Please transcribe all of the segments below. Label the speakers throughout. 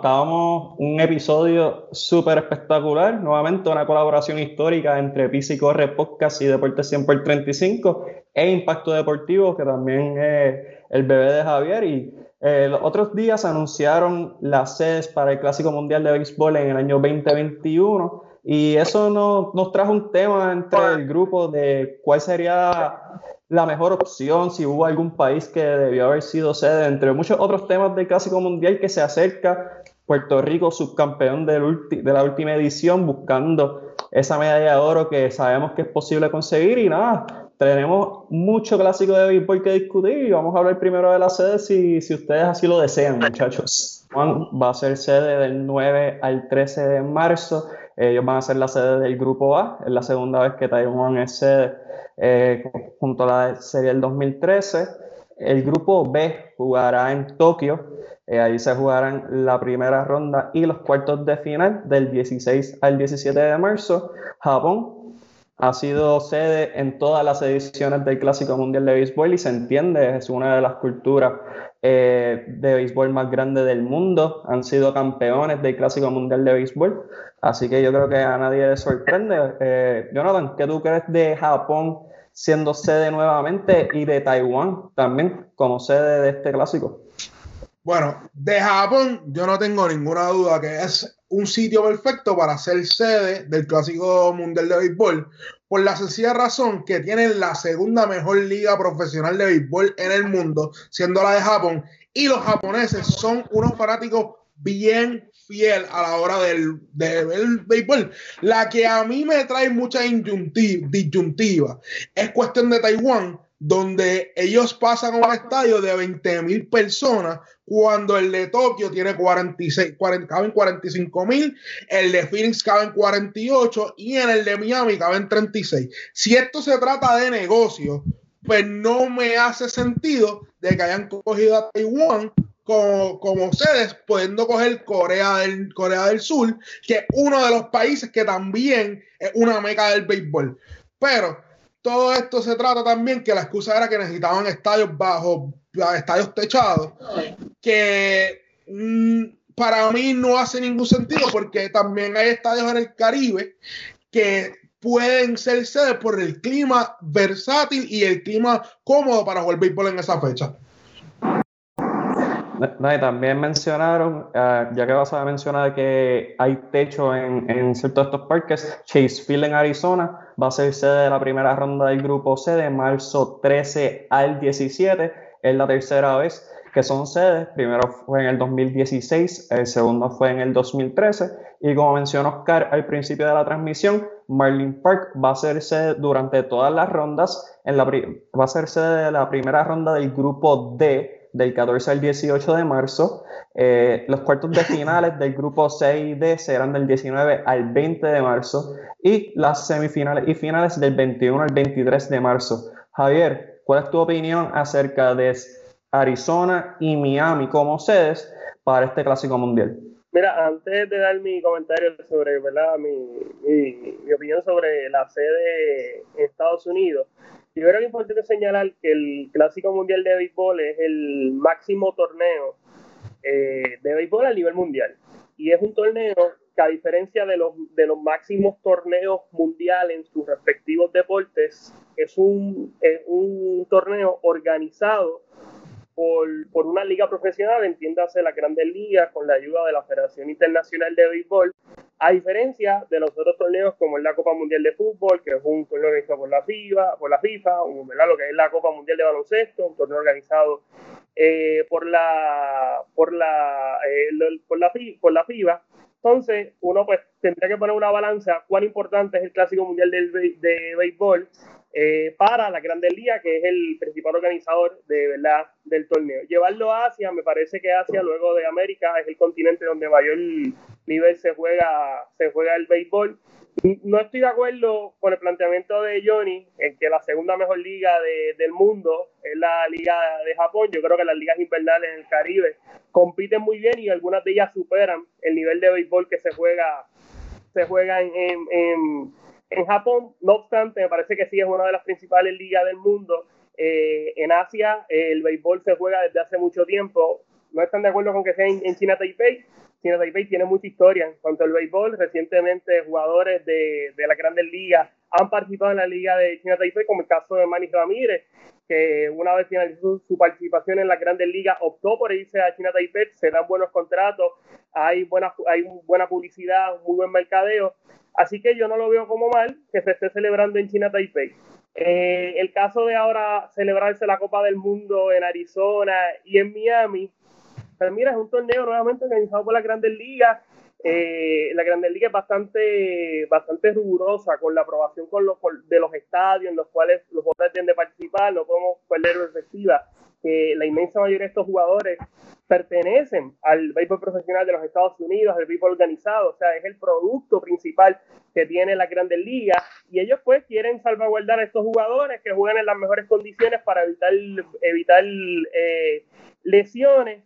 Speaker 1: Acabamos un episodio súper espectacular, nuevamente una colaboración histórica entre Pisa y Corre Podcast y Deportes 100 por 35 e Impacto Deportivo, que también es el bebé de Javier. Y eh, los otros días anunciaron las sedes para el Clásico Mundial de Béisbol en el año 2021 y eso nos, nos trajo un tema entre el grupo de cuál sería la mejor opción, si hubo algún país que debió haber sido sede, entre muchos otros temas del Clásico Mundial que se acerca. Puerto Rico, subcampeón de la última edición, buscando esa medalla de oro que sabemos que es posible conseguir. Y nada, tenemos mucho clásico de béisbol que discutir y vamos a hablar primero de la sede si, si ustedes así lo desean, muchachos. Juan va a ser sede del 9 al 13 de marzo. Ellos van a ser la sede del Grupo A. Es la segunda vez que Taiwán es sede eh, junto a la serie del 2013. El Grupo B jugará en Tokio. Eh, ahí se jugarán la primera ronda y los cuartos de final del 16 al 17 de marzo. Japón ha sido sede en todas las ediciones del Clásico Mundial de Béisbol y se entiende, es una de las culturas eh, de béisbol más grandes del mundo. Han sido campeones del Clásico Mundial de Béisbol. Así que yo creo que a nadie le sorprende. Eh, Jonathan, ¿qué tú crees de Japón siendo sede nuevamente y de Taiwán también como sede de este clásico?
Speaker 2: Bueno, de Japón yo no tengo ninguna duda que es un sitio perfecto para ser sede del Clásico Mundial de Béisbol, por la sencilla razón que tienen la segunda mejor liga profesional de béisbol en el mundo, siendo la de Japón, y los japoneses son unos fanáticos bien fiel a la hora del, de ver el béisbol. La que a mí me trae mucha disyuntiva es cuestión de Taiwán, donde ellos pasan a un estadio de 20 mil personas cuando el de Tokio tiene 46, 40, caben 45 mil, el de Phoenix caben 48 y en el de Miami caben 36. Si esto se trata de negocio, pues no me hace sentido de que hayan cogido a Taiwán como, como ustedes, pudiendo coger Corea del, Corea del Sur, que es uno de los países que también es una meca del béisbol. Pero todo esto se trata también que la excusa era que necesitaban estadios bajo, estadios techados, que mm, para mí no hace ningún sentido porque también hay estadios en el Caribe que pueden ser sedes por el clima versátil y el clima cómodo para jugar béisbol en esa fecha.
Speaker 1: No, también mencionaron, uh, ya que vas a mencionar que hay techo en, en ciertos de estos parques, Chase Field en Arizona va a ser sede de la primera ronda del grupo C de marzo 13 al 17. Es la tercera vez que son sedes. Primero fue en el 2016, el segundo fue en el 2013. Y como mencionó Oscar al principio de la transmisión, Marlin Park va a ser sede durante todas las rondas. En la, va a ser sede de la primera ronda del grupo D del 14 al 18 de marzo. Eh, los cuartos de finales del grupo C y D serán del 19 al 20 de marzo y las semifinales y finales del 21 al 23 de marzo. Javier, ¿cuál es tu opinión acerca de Arizona y Miami como sedes para este clásico mundial?
Speaker 3: Mira, antes de dar mi comentario sobre. Mi, mi opinión sobre la sede en Estados Unidos, yo creo que es importante señalar que el Clásico Mundial de Béisbol es el máximo torneo eh, de béisbol a nivel mundial. Y es un torneo que a diferencia de los, de los máximos torneos mundiales en sus respectivos deportes, es un, es un torneo organizado por, por, una liga profesional, entiéndase la Grandes Ligas, con la ayuda de la Federación Internacional de Béisbol, a diferencia de los otros torneos como es la Copa Mundial de Fútbol, que es un torneo organizado por la FIFA, por la FIFA ¿verdad? lo que es la Copa Mundial de Baloncesto, un torneo organizado eh, por, la, por, la, eh, por, la, por la. Entonces, uno pues tendría que poner una balanza cuán importante es el Clásico Mundial del, de Béisbol eh, para la Grandes Ligas, que es el principal organizador de verdad del torneo. Llevarlo a Asia, me parece que Asia, luego de América, es el continente donde mayor nivel se juega, se juega el béisbol. No estoy de acuerdo con el planteamiento de Johnny en que la segunda mejor liga del mundo es la liga de Japón. Yo creo que las ligas invernales en Caribe compiten muy bien y algunas de ellas superan el nivel de béisbol que se juega, se juega en en Japón, no obstante, me parece que sí es una de las principales ligas del mundo. Eh, en Asia, el béisbol se juega desde hace mucho tiempo. No están de acuerdo con que sea en, China Taipei, China Taipei tiene mucha historia en cuanto al béisbol. Recientemente jugadores de, de la grandes ligas han participado en la liga de China Taipei, como el caso de Manny Ramírez, que una vez finalizó su participación en la grandes ligas optó por irse a China Taipei, se dan buenos contratos, hay buena, hay buena publicidad, muy buen mercadeo. Así que yo no lo veo como mal que se esté celebrando en China Taipei. Eh, el caso de ahora celebrarse la Copa del Mundo en Arizona y en Miami, pues mira, es un torneo nuevamente organizado por las grandes ligas. Eh, la Grandes Ligas es bastante, bastante rigurosa con la aprobación con los, de los estadios en los cuales los jugadores tienen de participar, no podemos perder perspectiva que la inmensa mayoría de estos jugadores pertenecen al béisbol profesional de los Estados Unidos, al béisbol organizado, o sea, es el producto principal que tiene la Grandes Ligas y ellos pues quieren salvaguardar a estos jugadores que jueguen en las mejores condiciones para evitar, evitar eh, lesiones.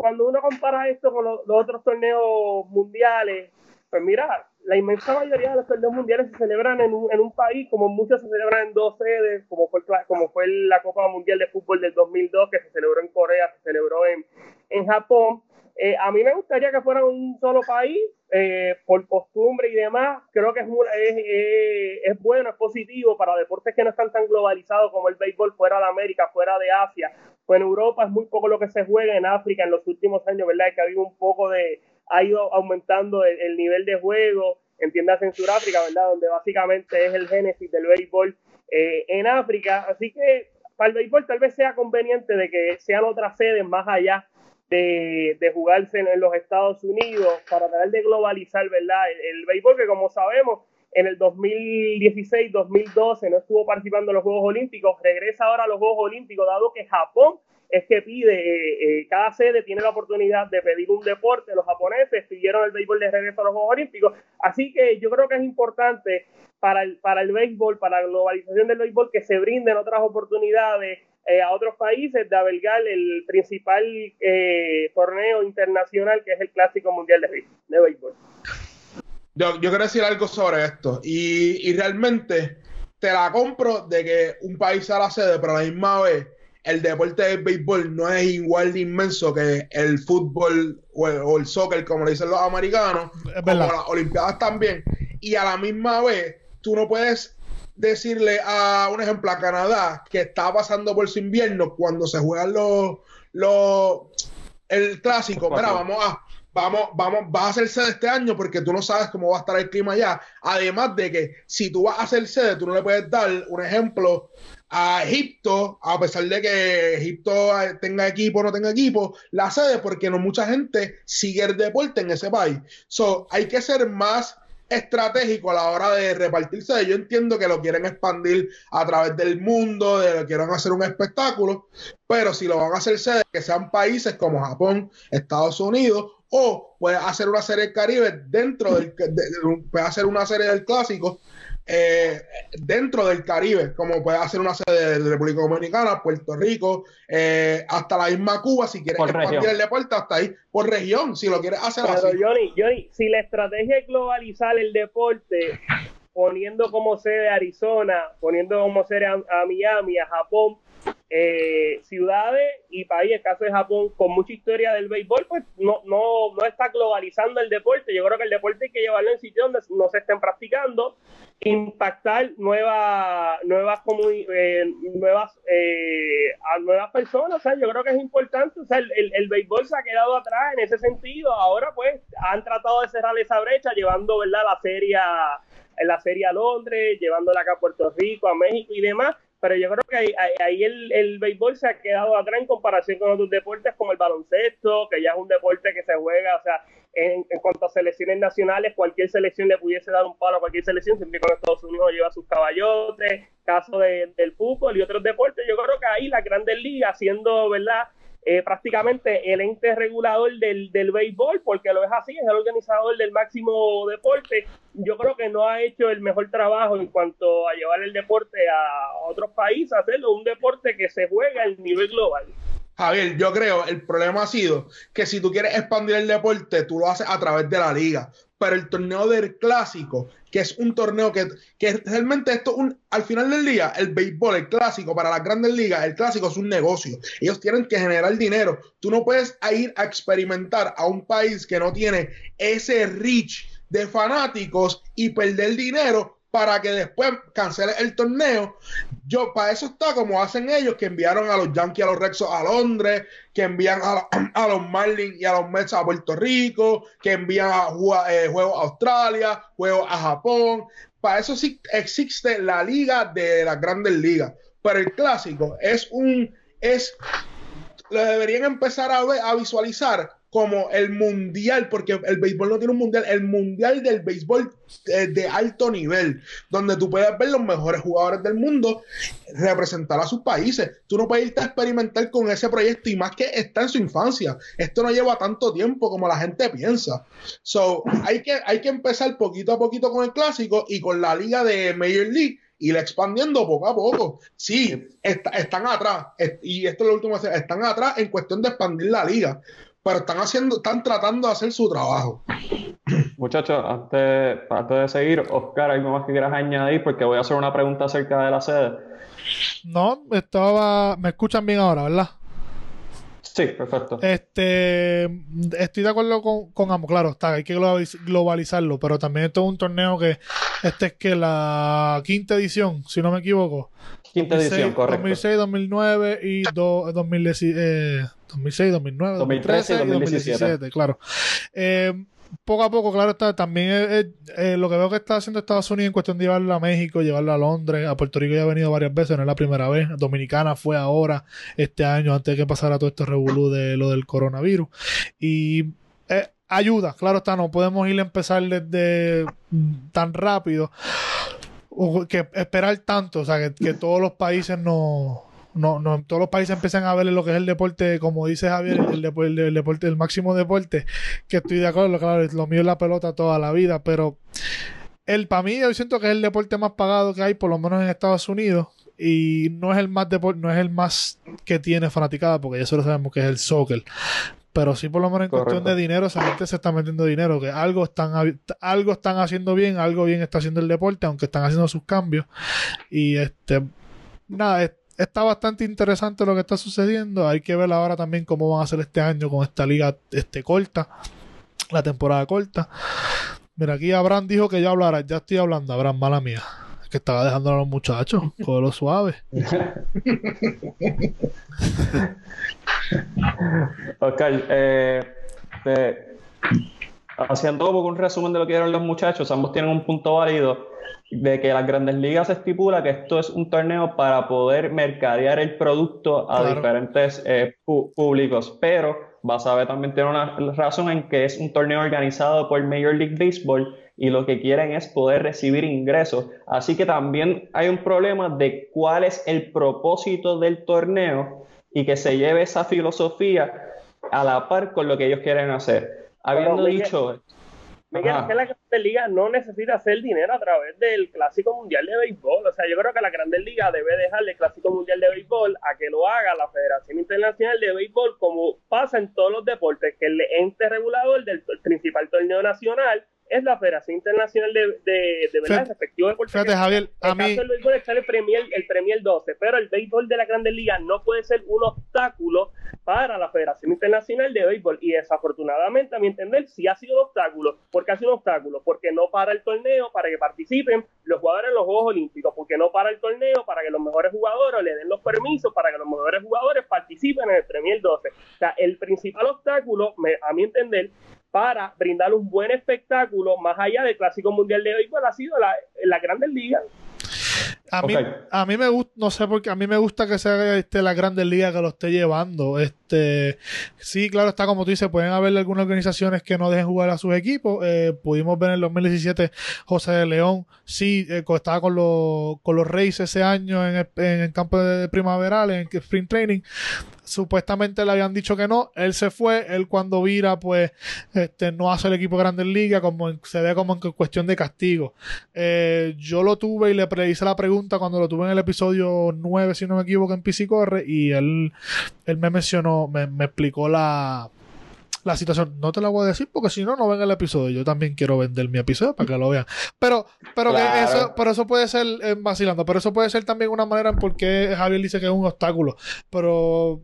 Speaker 3: Cuando uno compara esto con los, otros torneos mundiales, pues mira, la inmensa mayoría de los torneos mundiales se celebran en un, en un país, como muchos se celebran en dos sedes, como fue, como fue la Copa Mundial de Fútbol del 2002, que se celebró en Corea, se celebró en, en Japón. Eh, a mí me gustaría que fuera un solo país, eh, por costumbre y demás. Creo que es, es, es, bueno, es positivo para deportes que no están tan globalizados como el béisbol fuera de América, fuera de Asia. Pues en Europa es muy poco lo que se juega, en África en los últimos años, ¿verdad? Que ha habido un poco de, ha ido aumentando el, nivel de juego, entiendas en Sudáfrica, ¿verdad? Donde básicamente es el génesis del béisbol eh, en África. Así que para el béisbol tal vez sea conveniente de que sean otras sedes más allá de, de jugarse en, los Estados Unidos para tratar de globalizar, ¿verdad? El, el béisbol que como sabemos en el 2016-2012 no estuvo participando en los Juegos Olímpicos, regresa ahora a los Juegos Olímpicos, dado que Japón es que pide, eh, eh, cada sede tiene la oportunidad de pedir un deporte, los japoneses pidieron el béisbol de regreso a los Juegos Olímpicos, así que yo creo que es importante para el, para el béisbol, para la globalización del béisbol, que se brinden otras oportunidades eh, a otros países de albergar el principal torneo internacional que es el Clásico Mundial de, de Béisbol.
Speaker 2: Yo, yo, quiero decir algo sobre esto y, y realmente te la compro de que un país sea la sede, pero a la misma vez el deporte del béisbol no es igual de inmenso que el fútbol o el, soccer, como le dicen los americanos, como las Olimpiadas también. Y a la misma vez, tú no puedes decirle a un ejemplo a Canadá que está pasando por su invierno cuando se juegan los, los el clásico. Mira, vamos a vamos, vamos, vas a hacer sede este año porque tú no sabes cómo va a estar el clima allá. Además de que si tú vas a hacer sede, tú no le puedes dar un ejemplo a Egipto, a pesar de que Egipto tenga equipo o no tenga equipo, la sede porque no mucha gente sigue el deporte en ese país. So, hay que ser más estratégico a la hora de repartirse. Yo entiendo que lo quieren expandir a través del mundo, de que quieran hacer un espectáculo, pero si lo van a hacer sede, que sean países como Japón, Estados Unidos, o puede hacer una serie del Caribe dentro del, puede hacer una serie del clásico eh, dentro del Caribe, como puede hacer una sede de República Dominicana, Puerto Rico, eh, hasta la misma Cuba, si quieres expandir el deporte, hasta ahí, por región, si lo quieres hacer
Speaker 3: Pero Johnny, Johnny, si la estrategia es globalizar el deporte, poniendo como sede Arizona, poniendo como sede a, Miami, a Japón, eh, ciudades y países, caso de Japón, con mucha historia del béisbol, pues no, no, no está globalizando el deporte. Yo creo que el deporte hay que llevarlo en sitios donde no se estén practicando impactar nuevas eh, nuevas eh, a nuevas personas. O sea yo creo que es importante. O sea el, el, béisbol se ha quedado atrás en ese sentido. Ahora pues han tratado de cerrar esa brecha llevando verdad la serie en la serie a Londres llevándola acá a Puerto Rico a México y demás pero yo creo que ahí, ahí el, el, béisbol se ha quedado atrás en comparación con otros deportes como el baloncesto, que ya es un deporte que se juega, o sea, en, cuanto a selecciones nacionales, cualquier selección le pudiese dar un palo a cualquier selección, siempre con Estados Unidos lleva sus caballotes, caso de, del fútbol y otros deportes, yo creo que ahí la grandes ligas, siendo, ¿verdad? Eh, prácticamente el ente regulador del, del béisbol, porque lo es así, es el organizador del máximo deporte. Yo creo que no ha hecho el mejor trabajo en cuanto a llevar el deporte a otros países, hacerlo un deporte que se juega a nivel global.
Speaker 2: Javier, yo creo el problema ha sido que si tú quieres expandir el deporte, tú lo haces a través de la liga. Pero el torneo del clásico, que es un torneo que, que realmente esto, un, al final del día, el béisbol, el clásico, para las grandes ligas, el clásico es un negocio. Ellos tienen que generar dinero. Tú no puedes ir a experimentar a un país que no tiene ese reach de fanáticos y perder dinero para que después cancele el torneo. Yo, para eso está como hacen ellos, que enviaron a los Yankees, a los Rexos a Londres, que envían a, a, los Marlins y a los Mets a Puerto Rico, que envían a, eh, juegos a Australia, juegos a Japón. Para eso sí existe la liga de las grandes ligas. Pero el clásico es un, es, lo deberían empezar a, ver, a visualizar como el mundial, porque el béisbol no tiene un mundial, el mundial del béisbol de, alto nivel, donde tú puedes ver los mejores jugadores del mundo representar a sus países. Tú no puedes irte a experimentar con ese proyecto y más que está en su infancia. Esto no lleva tanto tiempo como la gente piensa. So, hay que, hay que empezar poquito a poquito con el clásico y con la liga de Major League ir expandiendo poco a poco. Sí, están atrás, y esto es lo último, están atrás en cuestión de expandir la liga, pero están haciendo, están tratando de hacer su trabajo.
Speaker 1: Muchachos, antes, antes de seguir, Oscar, ¿algo más que quieras añadir? Porque voy a hacer una pregunta acerca de la sede.
Speaker 4: No, estaba. Me escuchan bien ahora, ¿verdad?
Speaker 1: Sí, perfecto.
Speaker 4: Este, estoy de acuerdo con, con ambos, claro, está, hay que globalizarlo, pero también esto es un torneo que, este es que la quinta edición, si no me equivoco.
Speaker 1: Quinta edición, correcto.
Speaker 4: 2006, 2009 y do, 2010, eh, 2006, 2009, 2013 y 2017, claro. Eh, poco a poco, claro, está también eh, lo que veo que está haciendo Estados Unidos en cuestión de llevarlo a México, llevarlo a Londres, a Puerto Rico ya ha venido varias veces, no es la primera vez. Dominicana fue ahora, este año, antes de que pasara todo este revolú de lo del coronavirus. Y ayuda, claro está, no podemos ir a empezar desde tan rápido que esperar tanto, o sea, que, que todos los países no no, no, todos los países empiezan a ver lo que es el deporte, como dice Javier, el, deporte, el máximo deporte, que estoy de acuerdo, claro, lo mío es la pelota toda la vida, pero el para mí yo siento que es el deporte más pagado que hay, por lo menos en Estados Unidos, y no es el más no es el más que tiene fanaticada, porque ya solo sabemos que es el soccer. Pero sí, por lo menos en cuestión de dinero, esa gente se está metiendo dinero, que algo están, algo están haciendo bien, algo bien está haciendo el deporte, aunque están haciendo sus cambios. Y este, nada, está bastante interesante lo que está sucediendo. Hay que ver ahora también cómo van a hacer este año con esta liga este, corta, la temporada corta. Mira, aquí Abraham dijo que ya hablara. Ya estoy hablando, Abraham, mala mía. Que estaba dejando a los muchachos, con lo suave.
Speaker 1: ok, eh, haciendo un resumen de lo que dieron los muchachos, ambos tienen un punto válido de que las grandes ligas estipula que esto es un torneo para poder mercadear el producto a diferentes eh, públicos, pero Basabe también tiene una razón en que es un torneo organizado por Major League Baseball y lo que quieren es poder recibir ingresos. Así que también hay un problema de cuál es el propósito del torneo y que se lleve esa filosofía a la par con lo que ellos quieren hacer. Habiendo dicho...
Speaker 3: Miguel, es que la Grandes Ligas no necesita hacer dinero a través del Clásico Mundial de Béisbol. O sea, yo creo que la Grandes Ligas debe dejarle el Clásico Mundial de Béisbol a que lo haga la Federación Internacional de Béisbol, como pasa en todos los deportes, que el ente regulador del principal torneo nacional es la Federación Internacional de, de, de verdad, deporte.
Speaker 4: Fíjate, Javier, a mí...
Speaker 3: El béisbol está el Premier, el Premier 12, pero el béisbol de la Grandes Ligas no puede ser un obstáculo para la Federación Internacional de Béisbol. Y desafortunadamente, a mi entender, sí ha sido un obstáculo. ¿Por qué ha sido un obstáculo? Porque no para el torneo para que participen los jugadores en los Juegos Olímpicos. Porque no para el torneo para que los mejores jugadores le den los permisos para que los mejores jugadores participen en el Premier 12. O sea, el principal obstáculo, a mi entender, para brindar un buen espectáculo más allá del Clásico Mundial de Béisbol ha sido la, la Grandes Ligas.
Speaker 4: A mí, a mí me gusta, no sé por qué, a mí me gusta que sea este, la Grandes Ligas que lo esté llevando. Este, sí, claro, está como tú dices, pueden haber algunas organizaciones que no dejen jugar a sus equipos. Eh, pudimos ver en el 2017 José de León, sí, eh, estaba con los, con los Reyes ese año en el, en el campo de primaveral, en Spring Training supuestamente le habían dicho que no, él se fue, él cuando vira pues este, no hace el equipo grande en liga, como se ve como en cuestión de castigo. Eh, yo lo tuve y le hice la pregunta cuando lo tuve en el episodio 9, si no me equivoco, en PC Corre, y él, él me mencionó, me, explicó la, la situación. No te la voy a decir porque si no, no ven el episodio. Yo también quiero vender mi episodio para que lo vean. Pero, pero que eso, pero eso puede ser eh, vacilando. Pero eso puede ser también una manera en por qué Javier dice que es un obstáculo. Pero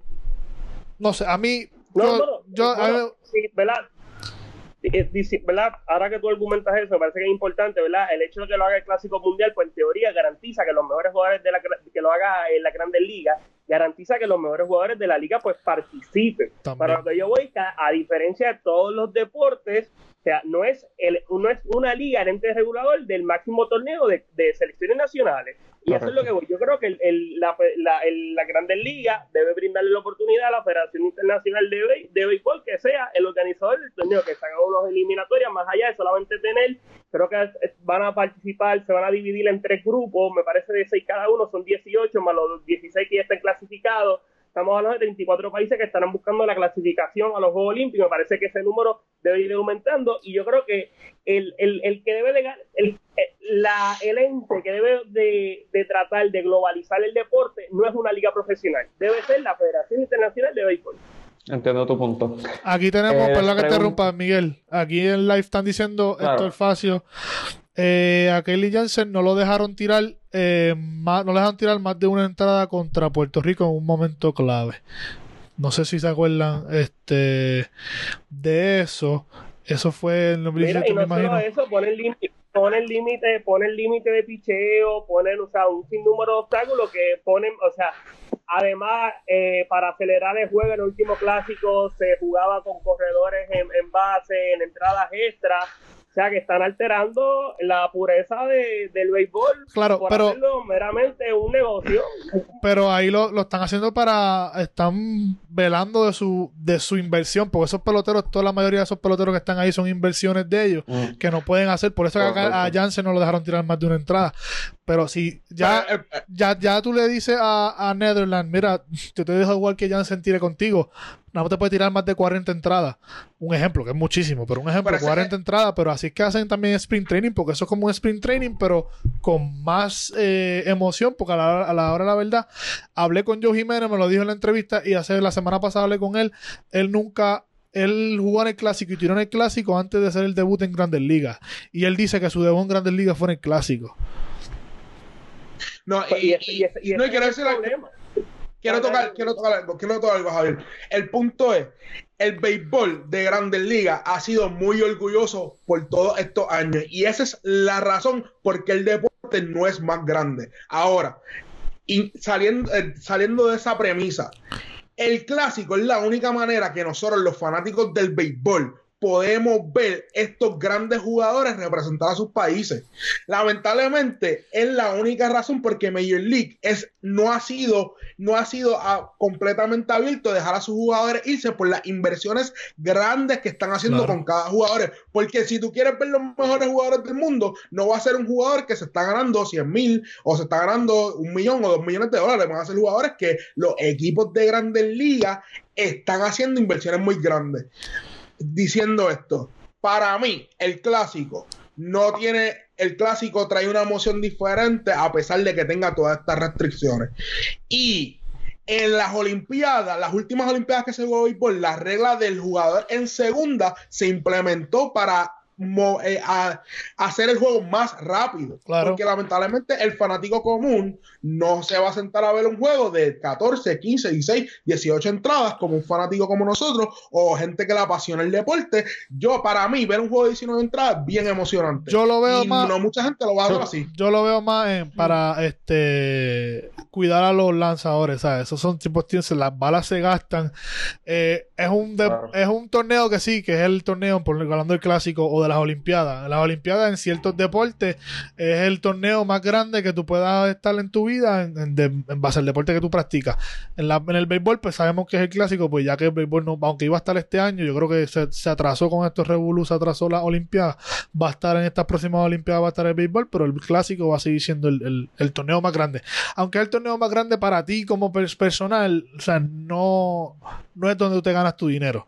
Speaker 4: no sé, a mí.
Speaker 3: No, yo, sí, ¿verdad? ¿verdad? Ahora que tú argumentas eso, me parece que es importante, ¿verdad? El hecho de que lo haga el Clásico Mundial, pues en teoría garantiza que los mejores jugadores de la que lo haga en la Grandes Ligas, garantiza que los mejores jugadores de la liga pues participen. Para lo que yo voy, a diferencia de todos los deportes, o sea, no es, el, no es una liga en ente regulador del máximo torneo de, de selecciones nacionales. Y eso es lo que voy. Yo creo que el, la, la, la Grandes Ligas debe brindarle la oportunidad a la Federación Internacional de, de Béisbol que sea el organizador del torneo, que se haga unos eliminatorias más allá de solamente tener, creo que van a participar, se van a dividir en tres grupos, me parece de seis cada uno, son 18 más los 16 que ya están clasificados estamos hablando de 34 países que estarán buscando la clasificación a los Juegos Olímpicos. Me parece que ese número debe ir aumentando y yo creo que el, el, el que debe de, el, la, el ente que debe de, de, tratar de globalizar el deporte no es una liga profesional, debe ser la Federación Internacional de Béisbol.
Speaker 1: Entiendo tu punto.
Speaker 4: Aquí tenemos, eh, perdón que te interrumpa, Miguel. Aquí en live están diciendo esto es fácil. Eh, a Kelly Jansen no lo dejaron tirar eh, más, no le dejaron tirar más de una entrada contra Puerto Rico en un momento clave. No sé si se acuerdan este de eso. Eso fue el
Speaker 3: nombre Mira, y no eso, pone el límite, pone el límite, pone el límite de picheo, ponen, o sea, un sinnúmero de obstáculos que ponen, o sea, además eh, para acelerar el juego en el último clásico se jugaba con corredores en, en base, en entradas extras sea, que están alterando la pureza de, del béisbol.
Speaker 4: Claro, pero.
Speaker 3: meramente un negocio.
Speaker 4: Pero ahí lo, lo, están haciendo para. Están velando de su, de su inversión. Porque esos peloteros, toda la mayoría de esos peloteros que están ahí son inversiones de ellos. Mm. Que no pueden hacer. Por eso que acá a Jansen no lo dejaron tirar más de una entrada. Pero si ya, eh, eh, ya, ya tú le dices a, a Netherlands, mira, yo te dejo igual que Jansen tire contigo, no te puede tirar más de 40 entradas. Un ejemplo, que es muchísimo, pero un ejemplo, 40 entradas, pero así es que hacen también sprint training, porque eso es como un sprint training, pero con más eh, emoción, porque a la, hora de la verdad, hablé con Joe Jiménez, me lo dijo en la entrevista, y hace la semana pasada hablé con él, él nunca él jugó en el clásico y tiró en el clásico antes de hacer el debut en Grandes Ligas. Y él dice que su debut en Grandes Ligas fue en el clásico.
Speaker 2: No, pues, y, no, quiero decir Quiero tocar, quiero tocar algo, quiero tocar algo, Javier. El punto es, el béisbol de Grandes Ligas ha sido muy orgulloso por todos estos años y esa es la razón por qué el deporte no es más grande. Ahora, y saliendo, eh, saliendo de esa premisa, el clásico es la única manera que nosotros, los fanáticos del béisbol, podemos ver estos grandes jugadores representar a sus países. Lamentablemente es la única razón porque Major League es, no ha sido, no ha sido ah, completamente abierto dejar a sus jugadores irse por las inversiones grandes que están haciendo con cada jugador. Porque si tú quieres ver los mejores jugadores del mundo, no va a ser un jugador que se está ganando 100 mil o se está ganando un millón o dos millones de dólares. Van a ser jugadores que los equipos de grandes ligas están haciendo inversiones muy grandes diciendo esto. Para mí, el clásico no tiene, el clásico trae una emoción diferente a pesar de que tenga todas estas restricciones. Y en las Olimpiadas, las últimas Olimpiadas que se jugó por la regla del jugador en segunda se implementó para eh, a, hacer el juego más rápido. Porque lamentablemente el fanático común no se va a sentar a ver un juego de 14, 15, 16, 18 entradas como un fanático como nosotros o gente que le apasiona el deporte. Yo, para mí, ver un juego de 19 entradas es bien emocionante.
Speaker 4: Yo lo veo más.
Speaker 2: No mucha gente lo va a ver así.
Speaker 4: Yo lo veo más para este cuidar a los lanzadores, ¿sabes? Esos son tipos, las balas se gastan. Eh, es, un es un torneo que sí, que es el torneo, por hablando del clásico o de las Olimpiadas. Las Olimpiadas en ciertos deportes es el torneo más grande que tú puedas estar en tu vida en, base al deporte que tú practicas. En, la, en, el béisbol, pues sabemos que es el clásico, pues ya que el béisbol no, aunque iba a estar este año, yo creo que se, atrasó con estos revolus, se atrasó las Olimpiadas. Va a estar en estas próximas Olimpiadas, va a estar el béisbol, pero el clásico va a seguir siendo el, torneo más grande. Aunque es el torneo más grande para ti como personal, o sea, no, no es donde tú te ganas tu dinero.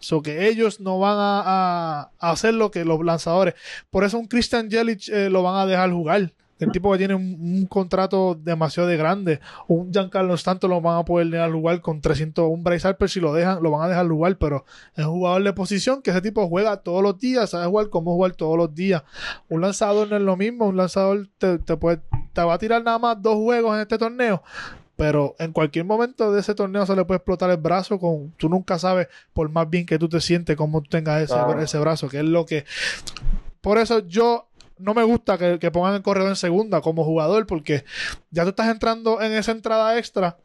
Speaker 4: So que ellos no van a, hacer lo que los lanzadores. Por eso un Christian Jelic eh, lo van a dejar jugar. El tipo que tiene un, contrato demasiado de grande. Un Giancarlo Stanton lo van a poder dejar jugar con 300. Un Bryce Harper si lo dejan, lo van a dejar jugar. Pero es un jugador de posición que ese tipo juega todos los días. Sabe jugar como jugar todos los días. Un lanzador no es lo mismo. Un lanzador te, te, puede, te va a tirar nada más dos juegos en este torneo pero en cualquier momento de ese torneo se le puede explotar el brazo con tú nunca sabes por más bien que tú te sientes cómo tengas ese, ese brazo que es lo que por eso yo no me gusta que, que pongan el corredor en segunda como jugador porque ya tú estás entrando en esa entrada extra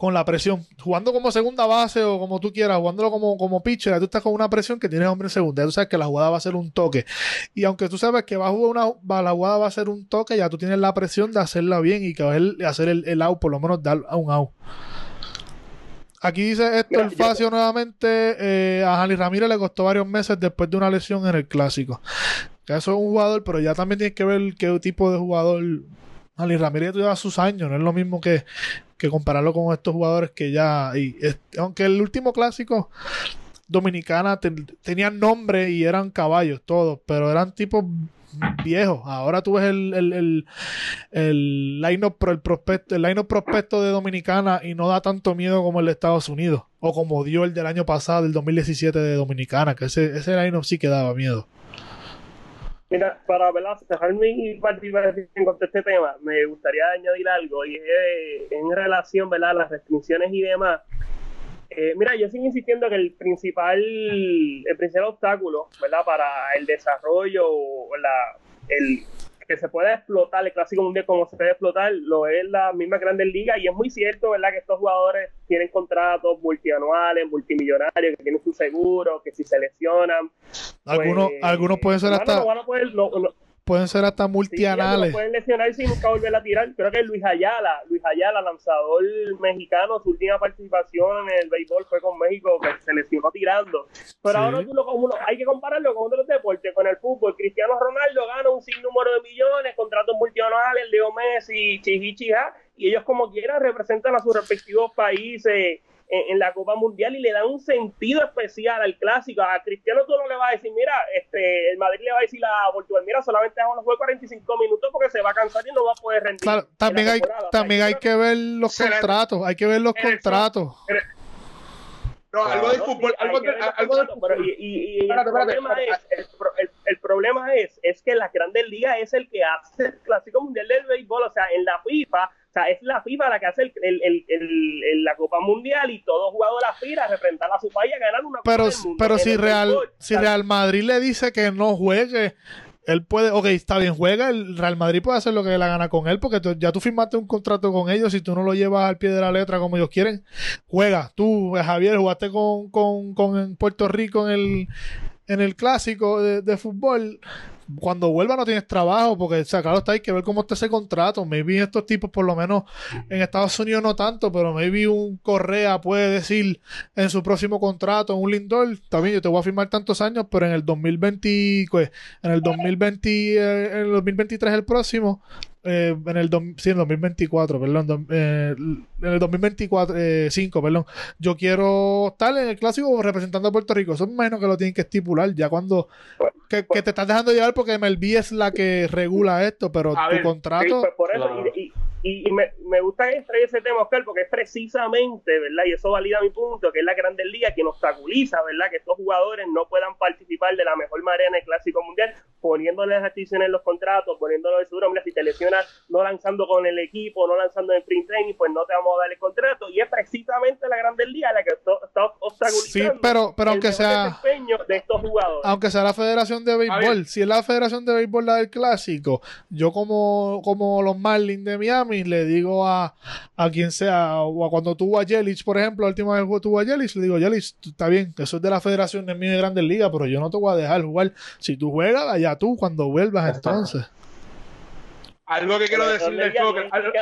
Speaker 4: con la presión. Jugando como segunda base o como tú quieras, jugándolo como, como pitcher, tú estás con una presión que tienes hombre en segunda. Ya tú sabes que la jugada va a ser un toque. Y aunque tú sabes que va a jugar una, la jugada va a ser un toque, ya tú tienes la presión de hacerla bien y que va a hacer el, el out, por lo menos dar a un out. Aquí dice esto el Facio nuevamente. Eh, a Jali Ramírez le costó varios meses después de una lesión en el clásico. Que eso es un jugador, pero ya también tienes que ver qué tipo de jugador. Jali Ramírez lleva sus años, no es lo mismo que que compararlo con estos jugadores que ya. Y, aunque el último clásico dominicana tenían nombre y eran caballos todos, pero eran tipos viejos. Ahora tú ves el, el, el, el line el prospecto, el prospecto de Dominicana y no da tanto miedo como el de Estados Unidos. O como dio el del año pasado, el 2017 de Dominicana, que ese, ese line sí que daba miedo.
Speaker 3: Mira, para ¿verdad? mi participación con este tema, me gustaría añadir algo y es en relación a las restricciones y demás. Eh, mira, yo sigo insistiendo que el principal, el principal obstáculo ¿verdad? para el desarrollo o la, el, que se pueda explotar el Clásico Mundial como se puede explotar, lo es la misma Grandes Ligas y es muy cierto, ¿verdad? Que estos jugadores tienen contratos multianuales, multimillonarios, que tienen su seguro, que si se lesionan.
Speaker 4: Algunos, pues, algunos pueden ser hasta pueden ser hasta multianales.
Speaker 3: Sí, pueden lesionar sin nunca volver a tirar. Creo que Luis Ayala, Luis Ayala, lanzador mexicano, su última participación en el béisbol fue con México, que se lesionó tirando. Pero ahora tú lo, hay que compararlo con otros deportes, con el fútbol. Cristiano Ronaldo gana un sinnúmero de millones, contratos multianuales, Leo Messi, Chihi y ellos como quiera representan a sus respectivos países en, la Copa Mundial y le da un sentido especial al clásico. A Cristiano tú no le vas a decir, mira, este, el Madrid le va a decir a Portugal, mira, solamente vamos a jugar 45 minutos porque se va a cansar y no va a poder rendir.
Speaker 4: Claro, también hay, también hay que ver los contratos, hay que ver los contratos.
Speaker 2: No, algo del fútbol, algo, de, algo del fútbol.
Speaker 3: y, el, problema es, el, problema es, es que la Grandes Ligas es el que hace el Clásico Mundial del Béisbol, o sea, en la FIFA o sea, es la FIFA la que hace el, la Copa Mundial y todo jugador aspira a representar a su país a ganar una
Speaker 4: pero, Copa del Pero si Real, si Real Madrid le dice que no juegue, él puede, ok, está bien, juega, el Real Madrid puede hacer lo que le la gana con él, porque ya tú firmaste un contrato con ellos, y tú no lo llevas al pie de la letra como ellos quieren, juega. Tú, Javier, jugaste con, con, con Puerto Rico en el, en el clásico de, de fútbol cuando vuelva no tienes trabajo, porque, o sea, claro, está, hay que ver cómo está ese contrato. Maybe estos tipos, por lo menos en Estados Unidos no tanto, pero maybe un Correa puede decir en su próximo contrato, un Lindor, también yo te voy a firmar tantos años, pero en el 2020, pues, en el 2020, eh, en el 2023 el próximo, eh, en el sí, en 2024, perdón, eh, en el 2024, eh, perdón, yo quiero estar en el clásico representando a Puerto Rico. Eso es menos que lo tienen que estipular ya cuando que, te estás dejando llevar porque MLB es la que regula esto, pero tu contrato.
Speaker 3: Pues por eso, y, y, me, me, gusta traer ese tema, Oscar, porque es precisamente, ¿verdad? Y eso valida mi punto, que es la Grandes Liga quien obstaculiza, ¿verdad? Que estos jugadores no puedan participar de la mejor manera en el Clásico Mundial poniéndole restricciones en los contratos, poniéndolo de seguro, mira, si te lesionas no lanzando con el equipo, no lanzando en sprint training, pues no te vamos a dar el contrato. Y es precisamente la Grandes Ligas la que está, obstaculizando
Speaker 4: sí, pero, pero aunque sea,
Speaker 3: de estos jugadores.
Speaker 4: Aunque sea la Federación de Béisbol, si es la Federación de Béisbol la del Clásico, yo como, como los Marlins de Miami le digo a, a quien sea, o a cuando tuvo a Yelich, por ejemplo, la última vez que tuvo a Yelich, le digo, Yelich, está bien, eso es de la Federación de mi de Grandes Ligas, pero yo no te voy a dejar jugar. Si tú juegas, allá tú, cuando vuelvas entonces.
Speaker 2: Algo que quiero decirle al soccer, algo,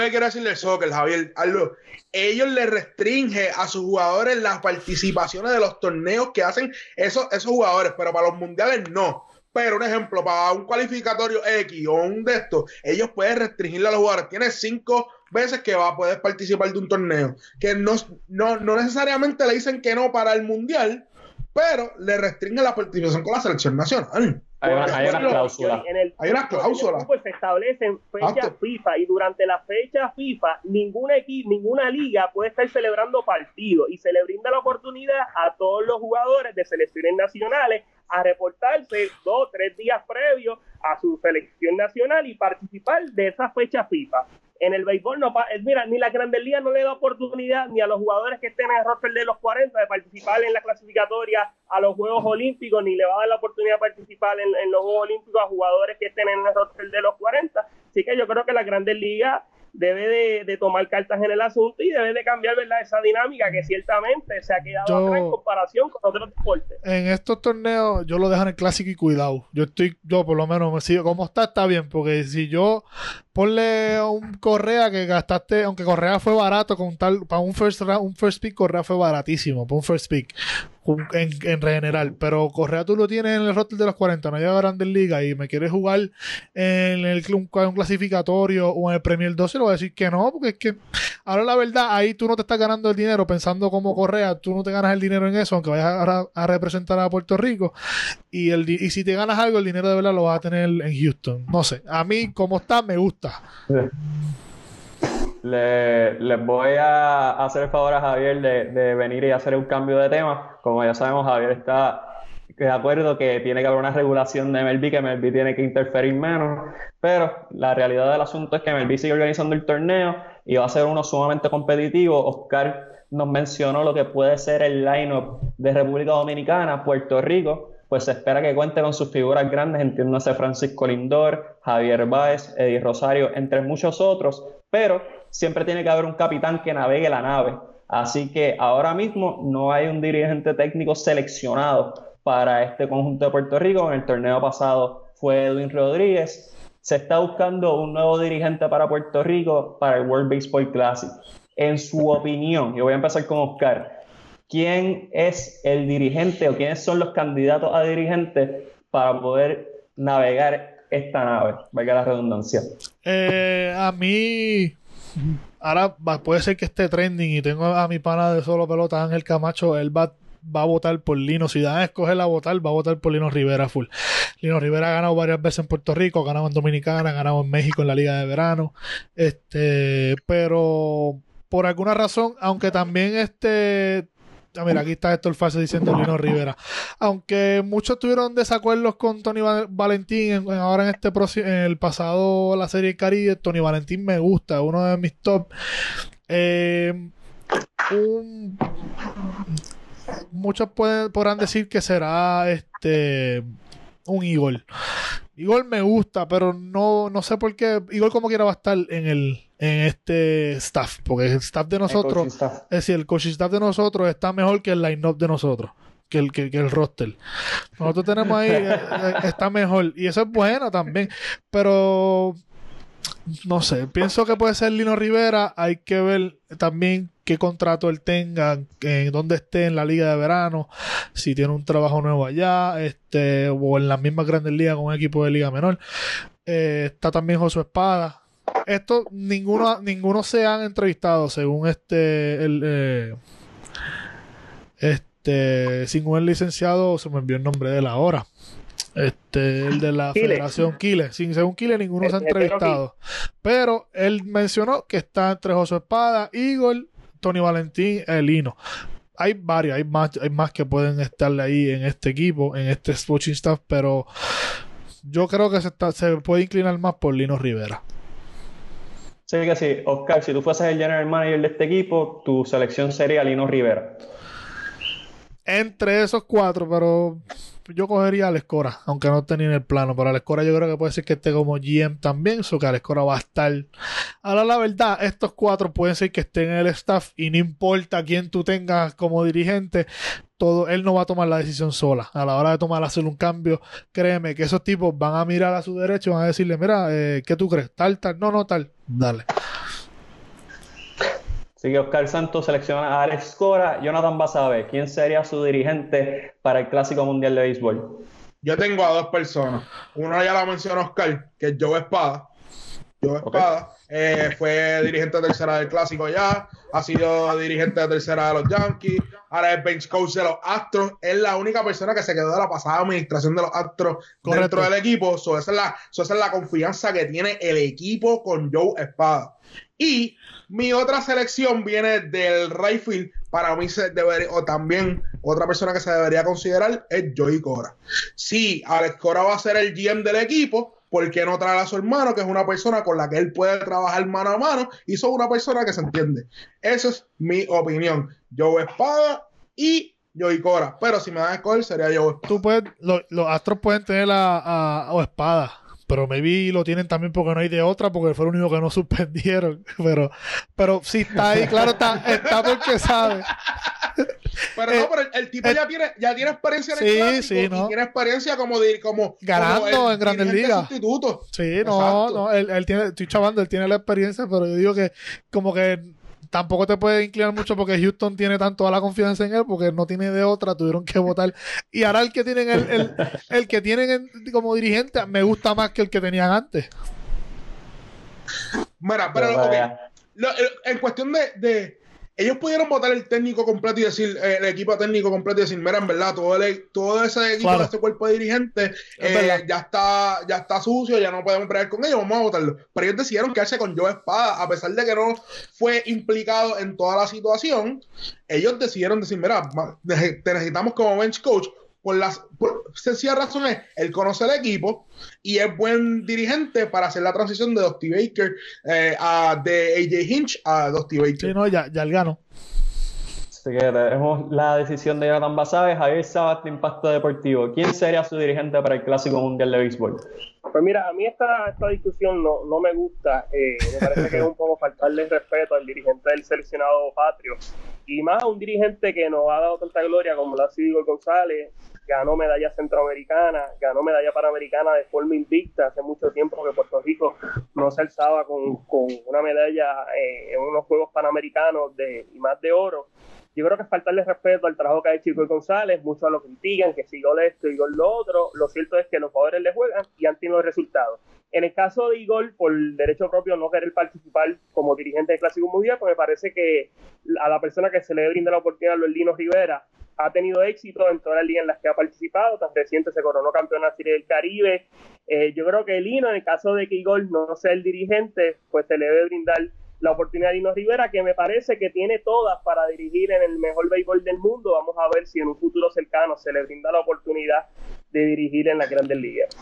Speaker 2: que quiero decirle al soccer, Javier, algo, ellos le restringen a sus jugadores las participaciones de los torneos que hacen esos, esos jugadores, pero para los mundiales no. Pero un ejemplo, para un cualificatorio X o un de estos, ellos pueden restringirle a los jugadores. Tienes cinco veces que va a poder participar de un torneo. Que no, no, no necesariamente le dicen que no para el mundial, pero le restringen la participación con la selección nacional.
Speaker 1: Hay una, hay cláusula.
Speaker 2: hay una cláusula.
Speaker 3: Pues se establecen fechas FIFA y durante la fecha FIFA ninguna equipo, ninguna liga puede estar celebrando partidos y se le brinda la oportunidad a todos los jugadores de selecciones nacionales a reportarse dos o tres días previos a su selección nacional y participar de esa fecha FIFA. En el béisbol no mira, ni la Grandes Ligas no le da oportunidad ni a los jugadores que estén en el roster de los 40 de participar en la clasificatoria a los Juegos Olímpicos, ni le va a dar la oportunidad de participar en, en los Juegos Olímpicos a jugadores que estén en el roster de los 40. Así que yo creo que la Grandes Ligas debe de, tomar cartas en el asunto y debe de cambiar ¿verdad? esa dinámica que ciertamente se ha quedado atrás en comparación con otros deportes.
Speaker 4: En estos torneos yo lo dejo en el clásico y cuidado. Yo estoy, yo por lo menos me sigo, como está, está bien, porque si yo ponle un Correa que gastaste, aunque Correa fue barato con tal, para un first un first pick Correa fue baratísimo, para un first pick en, en general. Pero Correa tú lo tienes en el roster de los 40, no llega a Grandes Ligas y me quieres jugar en el un, un clasificatorio o en el Premier 12, le voy a decir que no, porque es que ahora la verdad, ahí tú no te estás ganando el dinero pensando como Correa, tú no te ganas el dinero en eso, aunque vayas a, representar a Puerto Rico. Y, el, y si te ganas algo, el dinero de verdad lo vas a tener en Houston. No sé, a mí como está, me gusta.
Speaker 1: Le, les voy a hacer el favor a Javier de, venir y hacer un cambio de tema. Como ya sabemos, Javier está de acuerdo que tiene que haber una regulación de MLB, que MLB tiene que interferir menos, pero la realidad del asunto es que MLB sigue organizando el torneo y va a ser uno sumamente competitivo. Oscar nos mencionó lo que puede ser el lineup de República Dominicana, Puerto Rico, pues se espera que cuente con sus figuras grandes, entiéndase Francisco Lindor, Javier Báez, Eddie Rosario, entre muchos otros, pero siempre tiene que haber un capitán que navegue la nave. Así que ahora mismo no hay un dirigente técnico seleccionado para este conjunto de Puerto Rico. En el torneo pasado fue Edwin Rodríguez. Se está buscando un nuevo dirigente para Puerto Rico para el World Baseball Classic. En su opinión, yo voy a empezar con Oscar. ¿Quién es el dirigente o quiénes son los candidatos a dirigente para poder navegar esta nave? Valga la redundancia.
Speaker 4: Eh, a mí ahora puede ser que esté trending y tengo a mi pana de solo pelota, Ángel Camacho, él va, va a votar por Lino. Si dan a escoger a votar, va a votar por Lino Rivera full. Lino Rivera ha ganado varias veces en Puerto Rico, ha ganado en Dominicana, ha ganado en México en la Liga de Verano. Este, pero por alguna razón, aunque también este Mira, aquí está Héctor Fase diciendo Lino Rivera. Aunque muchos tuvieron desacuerdos con Tony Valentín ahora en este en el pasado la serie Caribe, Tony Valentín me gusta, uno de mis top. Eh, muchos pueden, podrán decir que será este un Igor. Igor me gusta, pero no, no sé por qué. Igor como quiera va a estar en el en este staff, porque el staff de nosotros, es decir, el coaching staff de nosotros está mejor que el line-up de nosotros, que el, que, el roster. Nosotros tenemos ahí, eh, eh, está mejor, y eso es bueno también, pero no sé, pienso que puede ser Lino Rivera, hay que ver también qué contrato él tenga, en dónde esté en la liga de verano, si tiene un trabajo nuevo allá, este, o en las mismas grandes ligas con un equipo de liga menor. Eh, está también Josué Espada, esto ninguno, ninguno se han entrevistado según este el eh, este sin un licenciado se me envió el nombre de la hora este el de la Federación Kile sin según Kile ninguno se ha entrevistado. Pero él mencionó que está entre José Espada Igor Tony Valentín Elino hay varios, hay más, hay más que pueden estarle ahí en este equipo, en este coaching staff, pero yo creo que se, está, se puede inclinar más por Lino Rivera.
Speaker 1: Sí, que sí. Oscar, si tú fueses el general manager de este equipo, tu selección sería Lino Rivera.
Speaker 4: Entre esos cuatro, pero yo cogería a Escora, aunque no tenía en el plano. Pero a Escora yo creo que puede ser que esté como GM también, so que Escora va a estar. Ahora, la verdad, estos cuatro pueden ser que estén en el staff y no importa quién tú tengas como dirigente, todo, él no va a tomar la decisión sola. A la hora de tomar, hacer un cambio, créeme que esos tipos van a mirar a su derecho y van a decirle, mira, eh, ¿qué tú crees? Tal, tal, no, no, tal, dale.
Speaker 1: Así que Oscar Santos selecciona a Alex Cora. Jonathan Basabe, ¿quién sería su dirigente para el Clásico Mundial de Béisbol?
Speaker 2: Yo tengo a dos personas. Uno ya la mencionó Oscar, que es Joe Espada. Joe Espada eh, fue dirigente de tercera del Clásico ya, ha sido dirigente de tercera de los Yankees, ahora es bench coach de los Astros. Es la única persona que se quedó de la pasada administración de los Astros dentro del equipo. esa, es la, esa es la confianza que tiene el equipo con Joe Espada. Y mi otra selección viene del Rayfield. Para mí se debería, o también otra persona que se debería considerar es Joey Cora. Si Alex Cora va a ser el GM del equipo, ¿por qué no traer a su hermano, que es una persona con la que él puede trabajar mano a mano y son una persona que se entiende? Esa es mi opinión. Joe Espada y Joey Cora. Pero si me dan a escoger, sería Joe Espada.
Speaker 4: Tú puedes, los Astros pueden tener a, a Espada pero maybe lo tienen también porque no hay de otra, porque fue el único que no suspendieron. Pero, pero sí está ahí, claro, está, está porque sabe.
Speaker 2: Pero no, eh, pero el, tipo eh, ya, tiene, ya tiene experiencia en el clásico sí, no. y tiene experiencia como de, como
Speaker 4: ganando en Grandes Ligas. Sí, no, no, él, él, tiene, estoy chavando, él tiene la experiencia, pero yo digo que como que tampoco te puede inclinar mucho porque Houston tiene tanto la confianza en él porque no tiene de otra, tuvieron que votar. Y ahora el que tienen el, el, que tienen como dirigente me gusta más que el que tenían antes.
Speaker 2: Mira, pero en cuestión de ellos pudieron votar el técnico completo y decir, eh, el equipo técnico completo y decir, mira, en verdad, todo, todo ese equipo, ese cuerpo de dirigentes, eh, ya está, ya está sucio, ya no podemos pelear con ellos, vamos a votarlo. Pero ellos decidieron quedarse con Joe Espada, a pesar de que no fue implicado en toda la situación, ellos decidieron decir, mira, te necesitamos como bench coach, por la sencilla razón es, él conoce el equipo y es buen dirigente para hacer la transición de Dusty Baker eh, a, de AJ Hinch a Dusty Baker.
Speaker 4: Sí, no, ya, ya el gano.
Speaker 1: Así que tenemos la decisión de Jonathan Basabe, Javier Sabat de Impacto Deportivo. ¿Quién sería su dirigente para el Clásico Mundial de Béisbol?
Speaker 3: Pues mira, a mí esta, esta discusión no, no me gusta. Eh, me parece que es un poco faltarle respeto al dirigente del seleccionado patrio. Y más un dirigente que nos ha dado tanta gloria como lo ha sido González, ganó medalla centroamericana, ganó medalla panamericana de forma invicta hace mucho tiempo que Puerto Rico no se alzaba con, con una medalla eh, en unos Juegos Panamericanos de, y más de oro. Yo creo que faltarle respeto al trabajo que ha hecho Chico González, muchos lo critican, que si gol esto y gol lo otro, lo cierto es que los jugadores le juegan y han tenido resultados. En el caso de Igor, por derecho propio no querer participar como dirigente del Clásico Mundial, pues me parece que a la persona que se le brinda la oportunidad, Lino Rivera, ha tenido éxito en todas las ligas en las que ha participado, tan reciente se coronó campeón de Serie del Caribe. Eh, yo creo que Lino, en el caso de que Igor no sea el dirigente, pues se le debe brindar la oportunidad a Lino Rivera, que me parece que tiene todas para dirigir en el mejor béisbol del mundo. Vamos a ver si en un futuro cercano se le brinda la oportunidad de dirigir en las grandes ligas.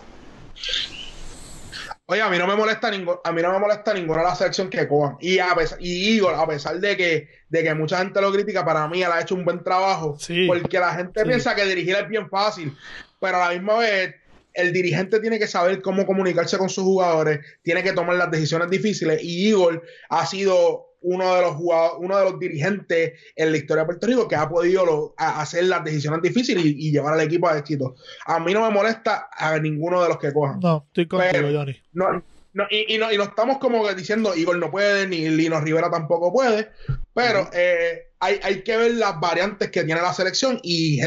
Speaker 2: Oye, a mí no me molesta ningún, a mí no me molesta ninguna de las selección que cojan. Y a pesar, y Igor, a pesar de que, de que mucha gente lo critica, para mí él ha hecho un buen trabajo. porque la gente piensa que dirigir es bien fácil. Pero a la misma vez, el dirigente tiene que saber cómo comunicarse con sus jugadores, tiene que tomar las decisiones difíciles. Y Igor ha sido uno de los jugadores, uno de los dirigentes en la historia de Puerto Rico que ha podido hacer las decisiones difíciles y, llevar al equipo a éxito. A mí no me molesta a ninguno de los que cojan.
Speaker 4: No, estoy contigo, Johnny.
Speaker 2: No, no, y, y, no, y no estamos como diciendo Igor no puede, ni Lino Rivera tampoco puede, pero eh, hay, hay, que ver las variantes que tiene la selección y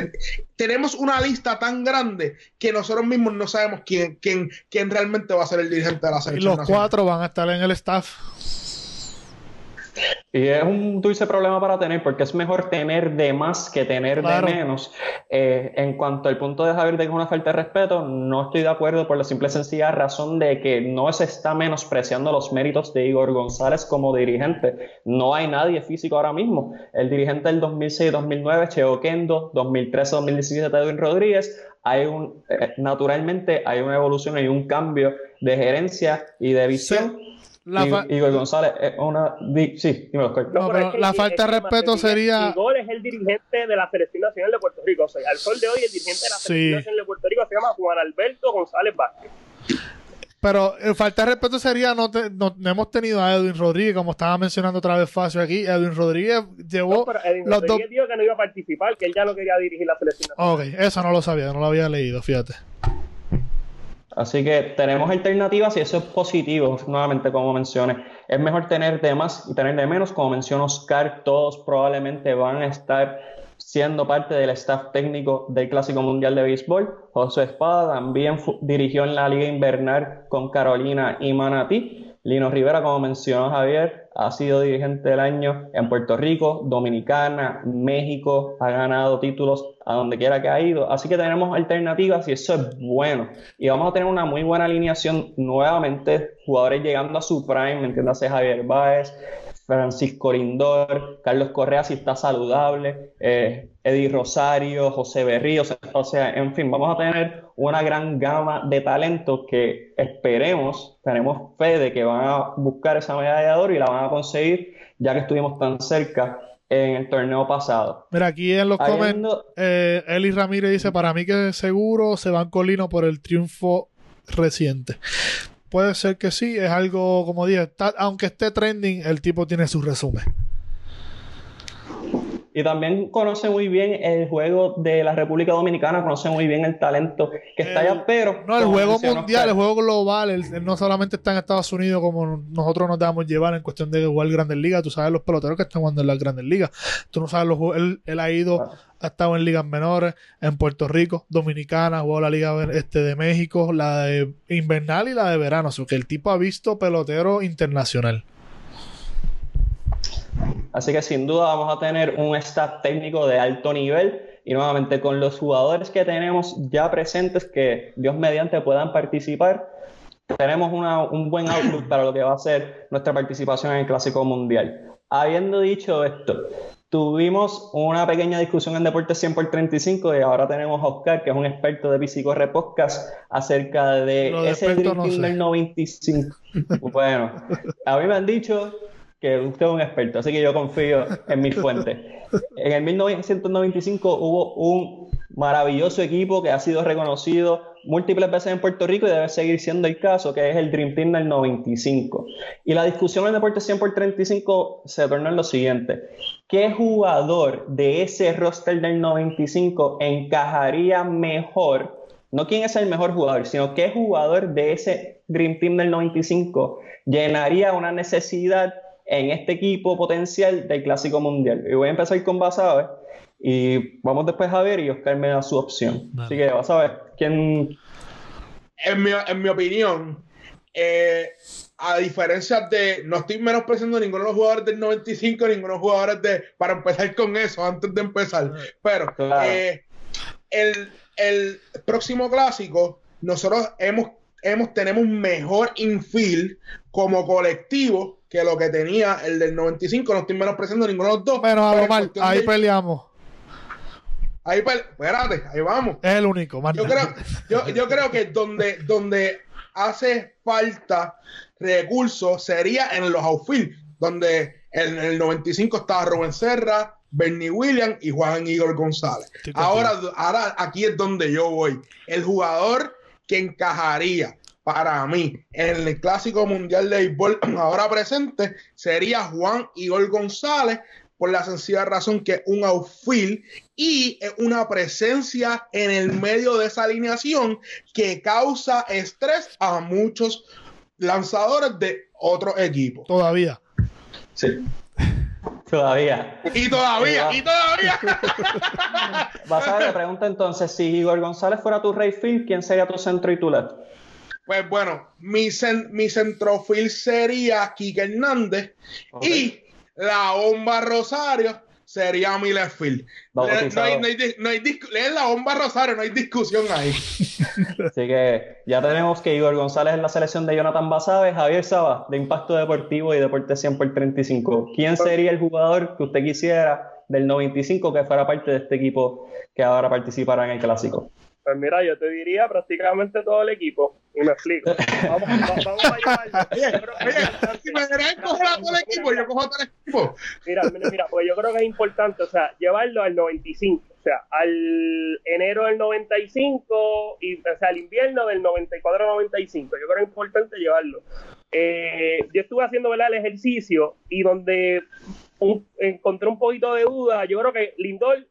Speaker 2: tenemos una lista tan grande que nosotros mismos no sabemos quién, quién, quién realmente va a ser el dirigente de la selección.
Speaker 4: Y los cuatro van a estar en el staff
Speaker 1: Y es un dulce problema para tener porque es mejor tener de más que tener de menos. Eh, en cuanto al punto de Javier de que es una falta de respeto, no estoy de acuerdo por la simple y sencilla razón de que no se está menospreciando los méritos de Igor González como dirigente. No hay nadie físico ahora mismo. El dirigente del 2006-2009, Cheo Kendo, 2013-2017, Edwin Rodríguez, hay un, eh, naturalmente hay una evolución, hay un cambio de gerencia y de visión. Igor González es una. sí,
Speaker 4: No, pero la falta de respeto sería.
Speaker 3: Igor es el dirigente de la Selección Nacional de Puerto Rico. O sea, al sol de hoy, el dirigente de la Selección Nacional de Puerto Rico se llama Juan Alberto González Vázquez.
Speaker 4: Pero el falta de respeto sería, no, no, hemos tenido a Edwin Rodríguez, como estaba mencionando otra vez Facio aquí. Edwin Rodríguez llevó.
Speaker 3: No, Edwin los Rodríguez dijo que no iba a participar, que él ya no quería dirigir la selección.
Speaker 4: Ok, eso no lo sabía, no lo había leído, fíjate.
Speaker 1: Así que tenemos alternativas y eso es positivo, nuevamente como mencioné. Es mejor tener de más y tener de menos. Como mencionó Oscar, todos probablemente van a estar siendo parte del staff técnico del Clásico Mundial de Béisbol. José Espada también dirigió en la Liga Invernal con Carolina y Manatí. Lino Rivera, como mencionó Javier, ha sido dirigente del año en Puerto Rico, Dominicana, México, ha ganado títulos a donde quiera que ha ido. Así que tenemos alternativas y eso es bueno. Y vamos a tener una muy buena alineación nuevamente, jugadores llegando a su prime, entiéndase Javier Báez, Francisco Lindor, Carlos Correa si está saludable, eh, Eddie Rosario, José Berríos, o sea, en fin, vamos a tener una gran gama de talentos que esperemos, tenemos fe de que van a buscar esa medalla de oro y la van a conseguir, ya que estuvimos tan cerca en el torneo pasado.
Speaker 4: Mira, aquí en los comentarios, eh, Eli Ramírez dice, para mí que seguro se van colino por el triunfo reciente. Puede ser que sí, es algo, como dije, aunque esté trending, el tipo tiene su resumen.
Speaker 1: Y también conoce muy bien el juego de la República Dominicana, conoce muy bien el talento que está allá, pero...
Speaker 4: No, el juego mundial, el juego global, él, no solamente está en Estados Unidos como nosotros nos damos llevar en cuestión de jugar Grandes Ligas, tú sabes los peloteros que están jugando en las Grandes Ligas, tú no sabes los él, él ha ido, ha estado en ligas menores, en Puerto Rico, Dominicana, jugó la Liga este, de México, la de invernal y la de verano, o sea que el tipo ha visto pelotero internacional.
Speaker 1: Así que sin duda vamos a tener un staff técnico de alto nivel y nuevamente con los jugadores que tenemos ya presentes que Dios mediante puedan participar, tenemos un buen outlook para lo que va a ser nuestra participación en el Clásico Mundial. Habiendo dicho esto, tuvimos una pequeña discusión en Deportes 100 por 35 y ahora tenemos a Oscar, que es un experto de Bicicorre Podcast, acerca de ese drifting del 95. bueno, a mí me han dicho que usted es un experto, así que yo confío en mi fuente. En el 1995 hubo un maravilloso equipo que ha sido reconocido múltiples veces en Puerto Rico y debe seguir siendo el caso, que es el Dream Team del 95. Y la discusión en Deporte 100 por 35 se torna en lo siguiente. ¿Qué jugador de ese roster del 95 encajaría mejor? No quién es el mejor jugador, sino qué jugador de ese Dream Team del 95 llenaría una necesidad en este equipo potencial del Clásico Mundial. Y voy a empezar con Basabe y vamos después a ver y Oscar me da su opción. Así que vas a ver quién...
Speaker 2: En mi, en mi opinión, eh, a diferencia de, no estoy menospreciando ninguno de los jugadores del 95, ninguno de los jugadores de, para empezar con eso, antes de empezar, pero eh, el, el próximo clásico, nosotros hemos, hemos, tenemos mejor infield como colectivo que lo que tenía el del 95. No estoy menospreciando ninguno de los dos.
Speaker 4: Pero a mal, ahí peleamos.
Speaker 2: Ahí espérate, ahí vamos.
Speaker 4: Es el único,
Speaker 2: yo creo, yo, yo creo que donde, donde hace falta recursos sería en los outfield, donde en el 95 estaba Rubén Serra, Bernie Williams y Juan Igor González. Ahora, ahora aquí es donde yo voy. El jugador que encajaría para mí en el Clásico Mundial de Béisbol ahora presente sería Juan Igor González por la sencilla razón que un outfield y una presencia en el medio de esa alineación que causa estrés a muchos lanzadores de otro equipo.
Speaker 4: Todavía.
Speaker 1: Sí. Todavía.
Speaker 2: Y todavía, y todavía.
Speaker 1: Vas a ver, la pregunta entonces, si Igor González fuera tu Rey Field, ¿quién sería tu centro y tu left?
Speaker 2: Pues bueno, mi, mi centrofil sería Kike Hernández y la bomba Rosario sería mi left field. No, hay, no, hay, la bomba Rosario, no hay discusión ahí.
Speaker 1: Así que ya tenemos que Igor González en la selección de Jonathan Basabe, Javier Saba, de Impacto Deportivo y Deporte 100 por 35. ¿Quién sería el jugador que usted quisiera del 95 que fuera parte de este equipo que ahora participará en el Clásico?
Speaker 3: Pues mira, yo te diría prácticamente todo el equipo. Y me explico. Vamos, vamos a llevarlo. Oye,
Speaker 2: si me querés coger a todo el equipo, yo cojo a todo el equipo.
Speaker 3: Mira, mira, mira, porque yo creo que es importante, o sea, llevarlo al 95. O sea, al enero del 95 y, o sea, al invierno del 94-95. Yo creo que es importante llevarlo. Eh, yo estuve haciendo ¿verdad? el ejercicio y donde encontré un poquito de duda. Yo creo que Lindor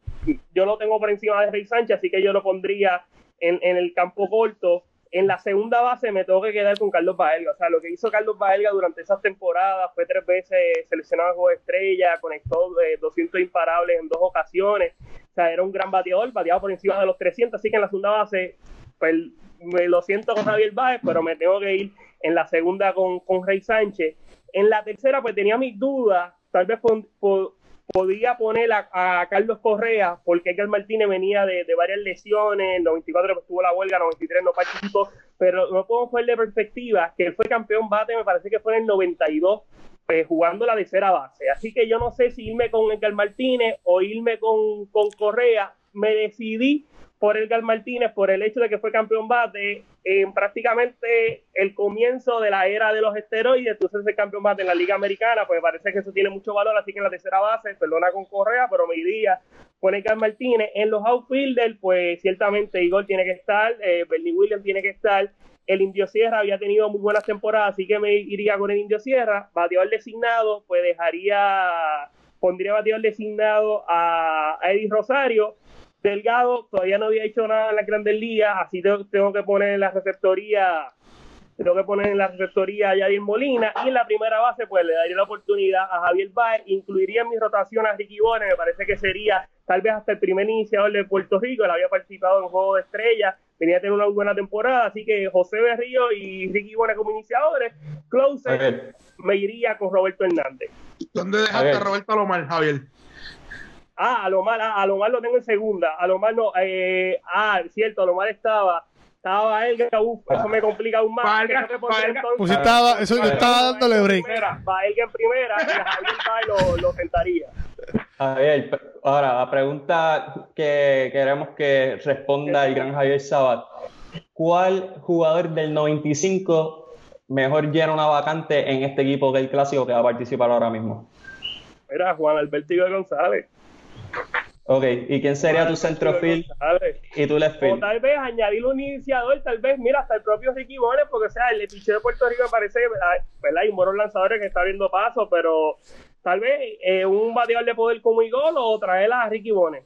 Speaker 3: yo lo tengo por encima de Rey Sánchez, así que yo lo pondría en, el campo corto. En la segunda base me tengo que quedar con Carlos Baelga. O sea, lo que hizo Carlos Baelga durante esas temporadas fue tres veces seleccionado a juego de estrella, conectó 200 imparables en dos ocasiones. O sea, era un gran bateador, bateaba por encima de los 300. Así que en la segunda base, pues me lo siento con Javier Baez, pero me tengo que ir en la segunda con, con Rey Sánchez. En la tercera, pues tenía mis dudas, tal vez por, podía poner a, Carlos Correa, porque Edgar Martínez venía de, varias lesiones, en 94 estuvo la huelga, 93 no participó, pero no puedo de perspectiva que él fue campeón bate, me parece que fue en el 92, pues, jugando la tercera base. Así que yo no sé si irme con Edgar Martínez o irme con, con Correa. Me decidí por Edgar Martínez por el hecho de que fue campeón bate en prácticamente el comienzo de la era de los esteroides, entonces el campeón bate en la Liga Americana, pues parece que eso tiene mucho valor, así que en la tercera base, perdona con Correa, pero me iría con Edgar Martínez. En los outfielders, pues ciertamente Igor tiene que estar, eh, Bernie Williams tiene que estar, el Indio Sierra había tenido muy buenas temporadas, así que me iría con el Indio Sierra, bateador designado, pues dejaría, pondría bateador designado a, a Eddie Rosario, Delgado todavía no había hecho nada en la Grandes Ligas, así tengo, que poner en la receptoría, tengo que poner en la receptoría a Yadier Molina y en la primera base pues le daría la oportunidad a Javier Baez, incluiría en mi rotación a Ricky Bones, me parece que sería tal vez hasta el primer iniciador de Puerto Rico, él había participado en Juego de Estrellas, venía a tener una buena temporada, así que José Berrío y Ricky Bones como iniciadores, closer, me iría con Roberto Hernández.
Speaker 2: ¿Dónde dejaste a Roberto Alomar, Javier?
Speaker 3: Ah, a lo a Alomar lo tengo en segunda. A Alomar no. Eh, ah, cierto, Alomar estaba. Estaba él, uf, eso me complica aún más.
Speaker 4: Valga, pues estaba, eso yo estaba dándole break.
Speaker 3: Va él en primera y Javier lo, lo sentaría.
Speaker 1: Javier, ahora la pregunta que queremos que responda el gran Javier Sabat. ¿Cuál jugador del 95 mejor llena una vacante en este equipo del clásico que va a participar ahora mismo?
Speaker 3: Mira, Juan Alberto González.
Speaker 1: Ok, ¿y quién sería tu centrofield y tu left field?
Speaker 3: O tal vez añadir un iniciador, tal vez, mira, hasta el propio Ricky Bones, porque o sea, el picheo de Puerto Rico me parece, ¿verdad? Hay buenos lanzadores que está viendo paso, pero tal vez eh, un bateador de poder como Igor o traer a Ricky Bones.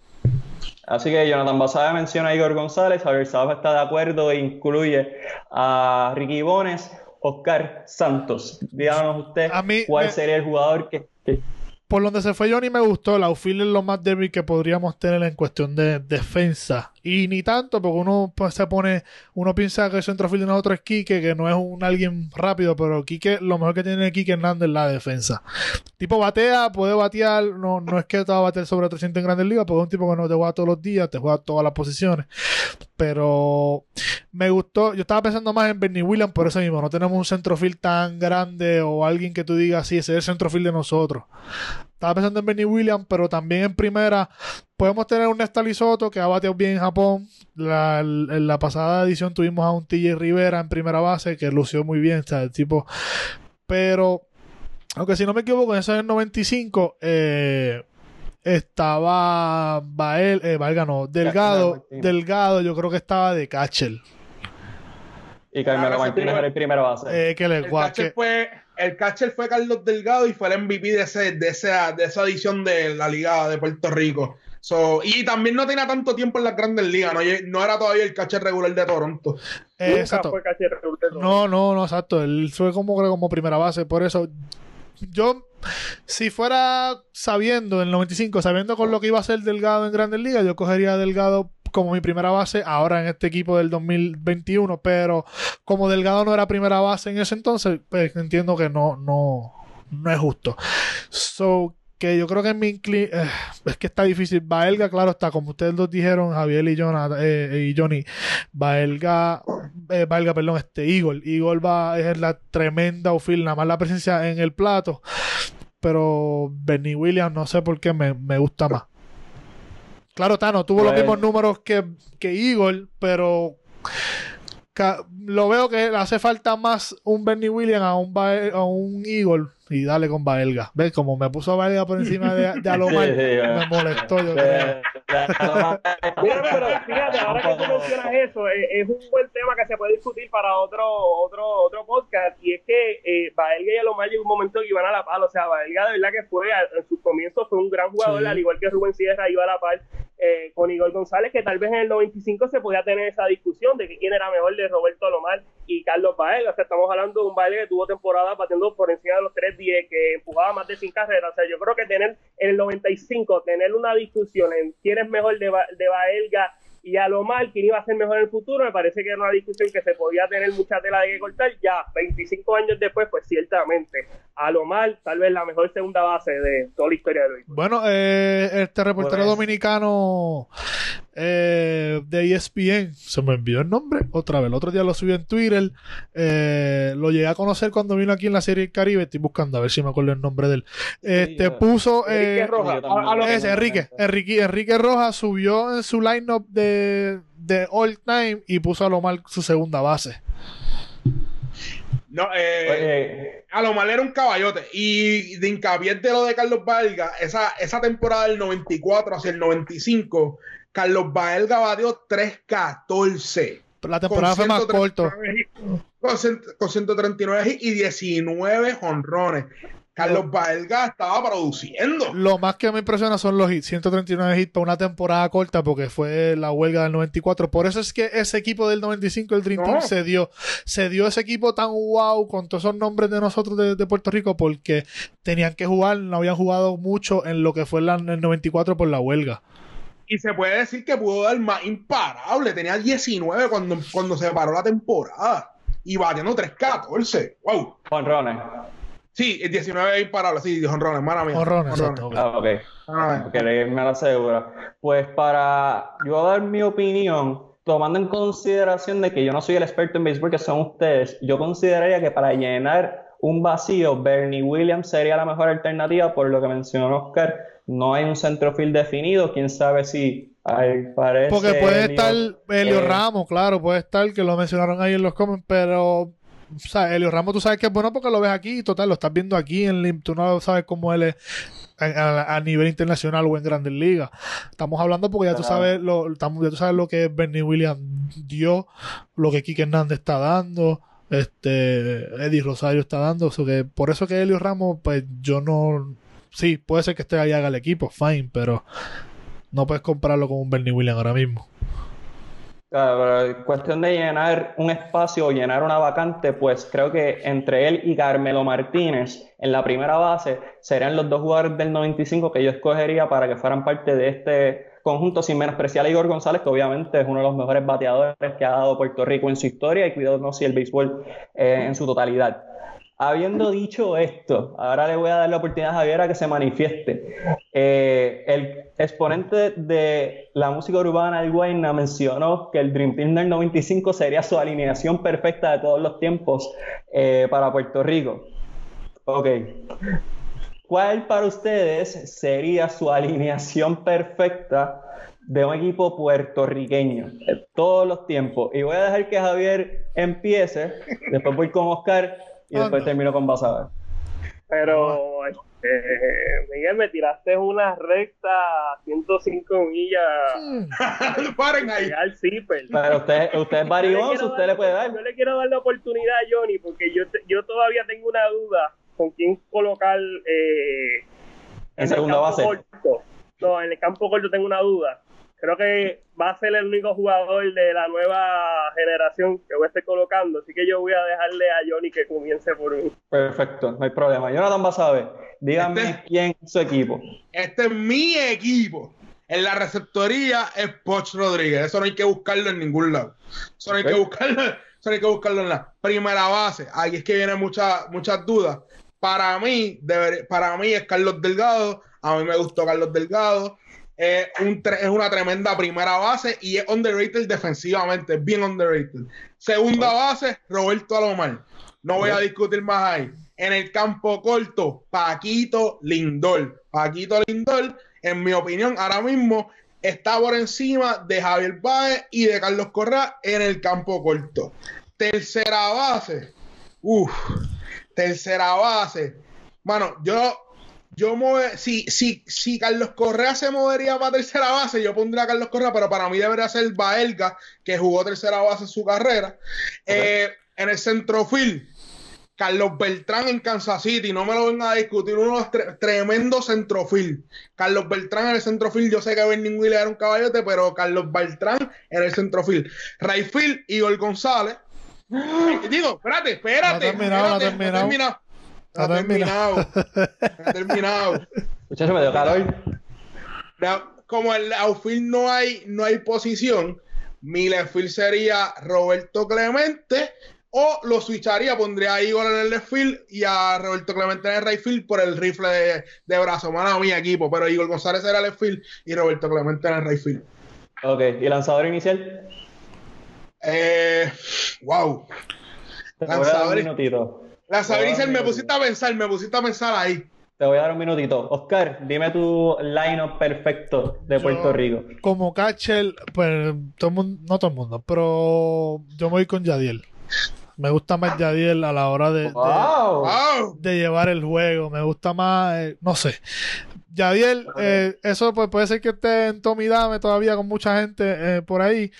Speaker 1: Así que Jonathan Basada menciona a Igor González, Javier Sábado está de acuerdo e incluye a Ricky Bones, Oscar Santos. Díganos usted cuál sería el jugador que
Speaker 4: por donde se fue Johnny me gustó. La outfield es lo más débil que podríamos tener en cuestión de defensa. Y ni tanto, porque uno pues, se pone, uno piensa que el centrofield de nosotros es Quique, que no es un alguien rápido, pero Quique, lo mejor que tiene Quique Hernández es la defensa. Tipo batea, puede batear, no, no es que te va a bater sobre 300 en grandes ligas, porque es un tipo que no te juega todos los días, te juega todas las posiciones. Pero me gustó, yo estaba pensando más en Bernie Williams por eso mismo, no tenemos un centrofield tan grande o alguien que tú digas, sí, ese es el centrofield de nosotros. Estaba pensando en Bernie Williams, pero también en primera podemos tener un Nestal Soto que ha bateado bien en Japón. en la pasada edición tuvimos a un TJ Rivera en primera base que lució muy bien, o el tipo. Pero, aunque si no me equivoco, en ese 95 eh, estaba Bael, eh, Valga no, Delgado, Delgado, yo creo que estaba de catcher.
Speaker 1: Y Carmelo Martínez era el primera base.
Speaker 4: Eh, que
Speaker 2: el, fue, el catcher fue Carlos Delgado y fue el MVP de, ese, de, esa, de esa edición de la Liga de Puerto Rico. So, y también no tenía tanto tiempo en las grandes ligas, no, no era todavía el catcher regular de Toronto.
Speaker 4: Eh, exacto. No, no, no, exacto. Él fue como, como primera base, por eso yo, si fuera sabiendo en el 95, sabiendo con lo que iba a ser Delgado en Grandes Ligas, yo cogería Delgado como mi primera base ahora en este equipo del 2021, pero como Delgado no era primera base en ese entonces, pues entiendo que no, no, no es justo. So, que yo creo que en mi eh, es que está difícil. Baelga, claro está, como ustedes dos dijeron, Javier y, Jonathan, eh, y Johnny, Baelga, eh, Baelga, perdón, este Eagle. Eagle va es la tremenda outfield, nada más la presencia en el plato. Pero Benny Williams, no sé por qué me, me gusta más. Claro, Tano tuvo los
Speaker 1: Pues-
Speaker 4: mismos números que, que Eagle, pero lo veo que le hace falta más un Bernie Williams a un, a un Eagle y dale con Baelga. ¿Ves? Como me puso Baelga por encima de, de Alomar,
Speaker 1: Sí, sí,
Speaker 4: me molestó. Yo creo.
Speaker 3: Mira, pero fíjate, ahora que tú mencionas eso, eh, es un buen tema que se puede discutir para otro otro otro podcast, y es que eh, Baelga y Alomar llegó un momento que iban a la par, o sea, Baelga de verdad que fue, a- en sus comienzos fue un gran jugador,
Speaker 4: Sí.
Speaker 3: al igual que Rubén Sierra iba a la par eh, con Igor González, que tal vez en el 95 se podía tener esa discusión de que quién era mejor de Roberto Alomar y Carlos Baelga, o sea, estamos hablando de un Baelga que tuvo temporada batiendo por encima de los 3-10, que empujaba más de 100 carreras, o sea, yo creo que tener en el 95, tener una discusión en quién es mejor de, Ba- de Baelga y Alomar, quién iba a ser mejor en el futuro, me parece que era una discusión que se podía tener mucha tela de que cortar, ya 25 años después, pues ciertamente, Alomar tal vez la mejor segunda base de toda la historia del béisbol.
Speaker 4: Bueno, eh, este reportero dominicano eh, de ESPN, se me envió el nombre otra vez. El otro día lo subí en Twitter. eh, lo llegué a conocer cuando vino aquí en la serie Caribe. Estoy buscando a ver si me acuerdo el nombre de él. Este
Speaker 1: yo-
Speaker 4: puso.
Speaker 3: Enrique
Speaker 4: eh,
Speaker 3: Rojas, lo-
Speaker 4: ese, Enrique, Enrique, Enrique Rojas subió en su lineup de, de all time y puso a Lomar su segunda base.
Speaker 2: No, eh, a lo mal era un caballote. Y de hincapié de lo de Carlos Baelga, esa, esa temporada del 94 hacia el 95, Carlos Baelga batió 3-14.
Speaker 4: La temporada fue más corto.
Speaker 2: Con, cent- con 139 hits y 19 jonrones. Carlos Baelga estaba produciendo.
Speaker 4: Lo más que me impresiona son los hits, 139 hits para una temporada corta porque fue la huelga del 94. Por eso es que ese equipo del 95, el Dream
Speaker 2: No.
Speaker 4: Team, se dio. Se dio ese equipo tan wow con todos esos nombres de nosotros de, de Puerto Rico porque tenían que jugar, no habían jugado mucho en lo que fue la- el 94 por la huelga.
Speaker 2: Y se puede decir que pudo dar más imparable. Tenía 19 cuando, cuando se paró la temporada. Y batiendo 3-14. ¡Wow!
Speaker 1: jonrones.
Speaker 2: Sí, el 19 es imparable. Sí, jonrones, mala mía.
Speaker 4: Ok.
Speaker 1: Ah, ok. Porque me lo aseguro. Pues para yo dar mi opinión, tomando en consideración de que yo no soy el experto en béisbol que son ustedes, yo consideraría que para llenar un vacío, Bernie Williams sería la mejor alternativa, por lo que mencionó Oscar. No hay un centrofield definido, quién sabe si hay, parece.
Speaker 4: Porque puede estar Helio
Speaker 1: eh,
Speaker 4: Ramos, claro, puede estar, que lo mencionaron ahí en los comments, pero. O sea, Helio Ramos, tú sabes que es bueno porque lo ves aquí, total, lo estás viendo aquí en Lim, tú no sabes cómo él es a, nivel internacional o en Grandes Ligas. Estamos hablando porque ya tú sabes lo, ya tú sabes lo que Bernie Williams dio, lo que Kike Hernández está dando, este Eddie Rosario está dando, o sea que por eso que Helio Ramos, pues yo no. Sí, puede ser que esté ahí haga el equipo, fine, pero no puedes compararlo con un Bernie Williams ahora mismo.
Speaker 1: Claro, cuestión de llenar un espacio o llenar una vacante, pues creo que entre él y Carmelo Martínez en la primera base serían los dos jugadores del 95 que yo escogería para que fueran parte de este conjunto, sin menospreciar a Igor González, que obviamente es uno de los mejores bateadores que ha dado Puerto Rico en su historia y cuidado si el béisbol eh, en su totalidad. Habiendo dicho esto, ahora le voy a dar la oportunidad a Javier que se manifieste. Eh, el exponente de la música urbana de Guayna mencionó que el Dream Team del 95 sería su alineación perfecta de todos los tiempos eh, para Puerto Rico. Ok. ¿Cuál para ustedes sería su alineación perfecta de un equipo puertorriqueño de todos los tiempos? Y voy a dejar que Javier empiece, después voy con Oscar y después termino con Basabe.
Speaker 3: Pero, este, Miguel, me tiraste una recta a 105 millas.
Speaker 2: Paren ahí.
Speaker 3: Al zipper.
Speaker 1: Pero usted, usted es
Speaker 3: quiero
Speaker 1: usted le puede dar.
Speaker 3: Yo le quiero dar la oportunidad a Johnny porque yo, te- yo todavía tengo una duda con quién colocar eh,
Speaker 1: En
Speaker 3: el
Speaker 1: segunda
Speaker 3: campo
Speaker 1: base.
Speaker 3: corto. No, en el campo corto tengo una duda. Creo que va a ser el único jugador de la nueva generación que voy a estar colocando, así que yo voy a dejarle a Johnny que comience por mí.
Speaker 1: Perfecto, no hay problema. Jonathan Basabe, dígame
Speaker 2: Este-
Speaker 1: quién es su equipo.
Speaker 2: Este es mi equipo. En la receptoría es Poch Rodríguez. Eso no hay que buscarlo en ningún lado. Eso no hay que buscarlo. Eso no hay que buscarlo en la primera base. Ahí es que vienen muchas muchas dudas. Para mí, para mí es Carlos Delgado. A mí me gustó Carlos Delgado. es una tremenda primera base y es underrated defensivamente, bien underrated. Segunda base, Roberto Alomar. No voy a discutir más ahí. En el campo corto, Paquito Lindor. Paquito Lindor, en mi opinión, ahora mismo está por encima de Javier Baez y de Carlos Correa en el campo corto. Tercera base. Uf, tercera base. Bueno, yo, yo si, si, si Carlos Correa se movería para tercera base, yo pondría a Carlos Correa, pero para mí debería ser Baelga, que jugó tercera base en su carrera. Eh, en el centrofil, Carlos Beltrán en Kansas City, no me lo vengan a discutir, unos tremendos centrofil. Carlos Beltrán en el centrofil, yo sé que Bernie Wheeler era un caballote, pero Carlos Beltrán en el centrofil. Rayfield, Igor González. Digo, espérate, espérate. No terminado, no terminado. No terminado. No terminado.
Speaker 1: Muchacho, me dio calor.
Speaker 2: Como el outfield no hay, no hay posición, mi left sería Roberto Clemente o lo switcharía, pondría a Igor en el left field y a Roberto Clemente en el right field por el rifle de, de brazo. Mano, mi equipo. Pero Igor González era el left field y Roberto Clemente en el right field.
Speaker 1: Ok, ¿y lanzador inicial?
Speaker 2: Eh, wow.
Speaker 1: Te lanzador, voy a un minutito.
Speaker 2: Lanzador inicial, me pusiste a pensar, me pusiste a pensar ahí.
Speaker 1: Te voy a dar un minutito. Oscar, dime tu line-up perfecto de Puerto Rico.
Speaker 4: Como catcher, pues todo mundo, no todo el mundo, pero yo me voy con Yadiel. Me gusta más Yadiel a la hora de, de, llevar el juego. Me gusta más, eh, no sé. Yadiel, eh, eso pues, puede ser que esté en Tommy Dame todavía con mucha gente eh, por ahí.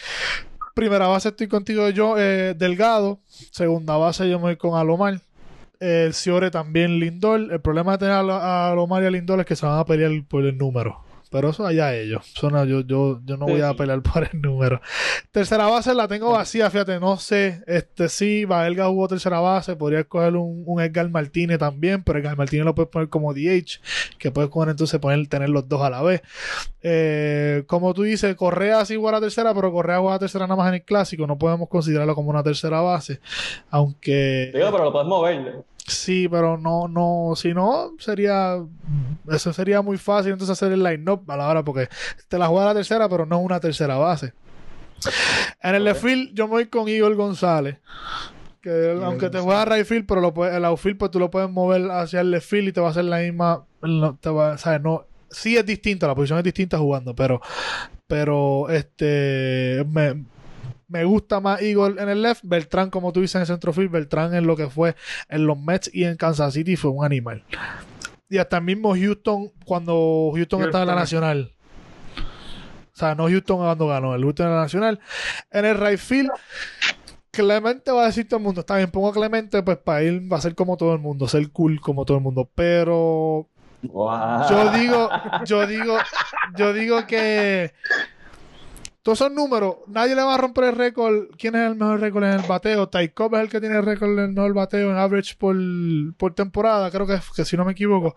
Speaker 4: Primera base estoy contigo yo, Delgado. Segunda base yo me voy con Alomar. El Ciore también Lindor. El problema de tener a Alomar y a Lindor es que se van a pelear por el número. Pero eso allá ellos. yo, yo, yo no voy a pelear por el número. Tercera base la tengo vacía, fíjate, no sé. Este sí, Baelga jugó tercera base. Podría escoger un, un, Edgar Martínez también, pero Edgar Martínez lo puedes poner como DH, que puedes poner entonces poner, tener los dos a la vez. Eh, como tú dices, Correa sí juega a tercera, pero Correa juega a tercera nada más en el clásico. No podemos considerarlo como una tercera base. Aunque.
Speaker 1: Digo, pero lo puedes mover.
Speaker 4: Sí, pero no, no, si no, sería, eso sería muy fácil entonces hacer el line-up a la hora porque te la juega la tercera, pero no una tercera base. En el okay. yo me voy con Igor González. Que aunque te juega right field, pero lo el outfield pues tú lo puedes mover hacia el left field y te va a hacer la misma, te va, ¿sabes? No, sí es distinta, la posición es distinta jugando, pero, pero, este, me, me gusta más Eagle en el left. Beltrán, como tú dices en el centrofield, Beltrán en lo que fue en los Mets y en Kansas City fue un animal. Y hasta el mismo Houston, cuando Houston estaba en la Nacional. O sea, no Houston cuando ganó, el Houston en la Nacional. En el right field, Clemente va a decir todo el mundo, está bien, pongo a Clemente, pues para ir va a ser como todo el mundo, ser cool como todo el mundo. Pero yo digo, yo digo, yo digo que todos esos números, nadie le va a romper el récord. ¿Quién es el mejor récord en el bateo? Ty Cobb es el que tiene el récord en el bateo en average por, por temporada, creo que, que, si no me equivoco.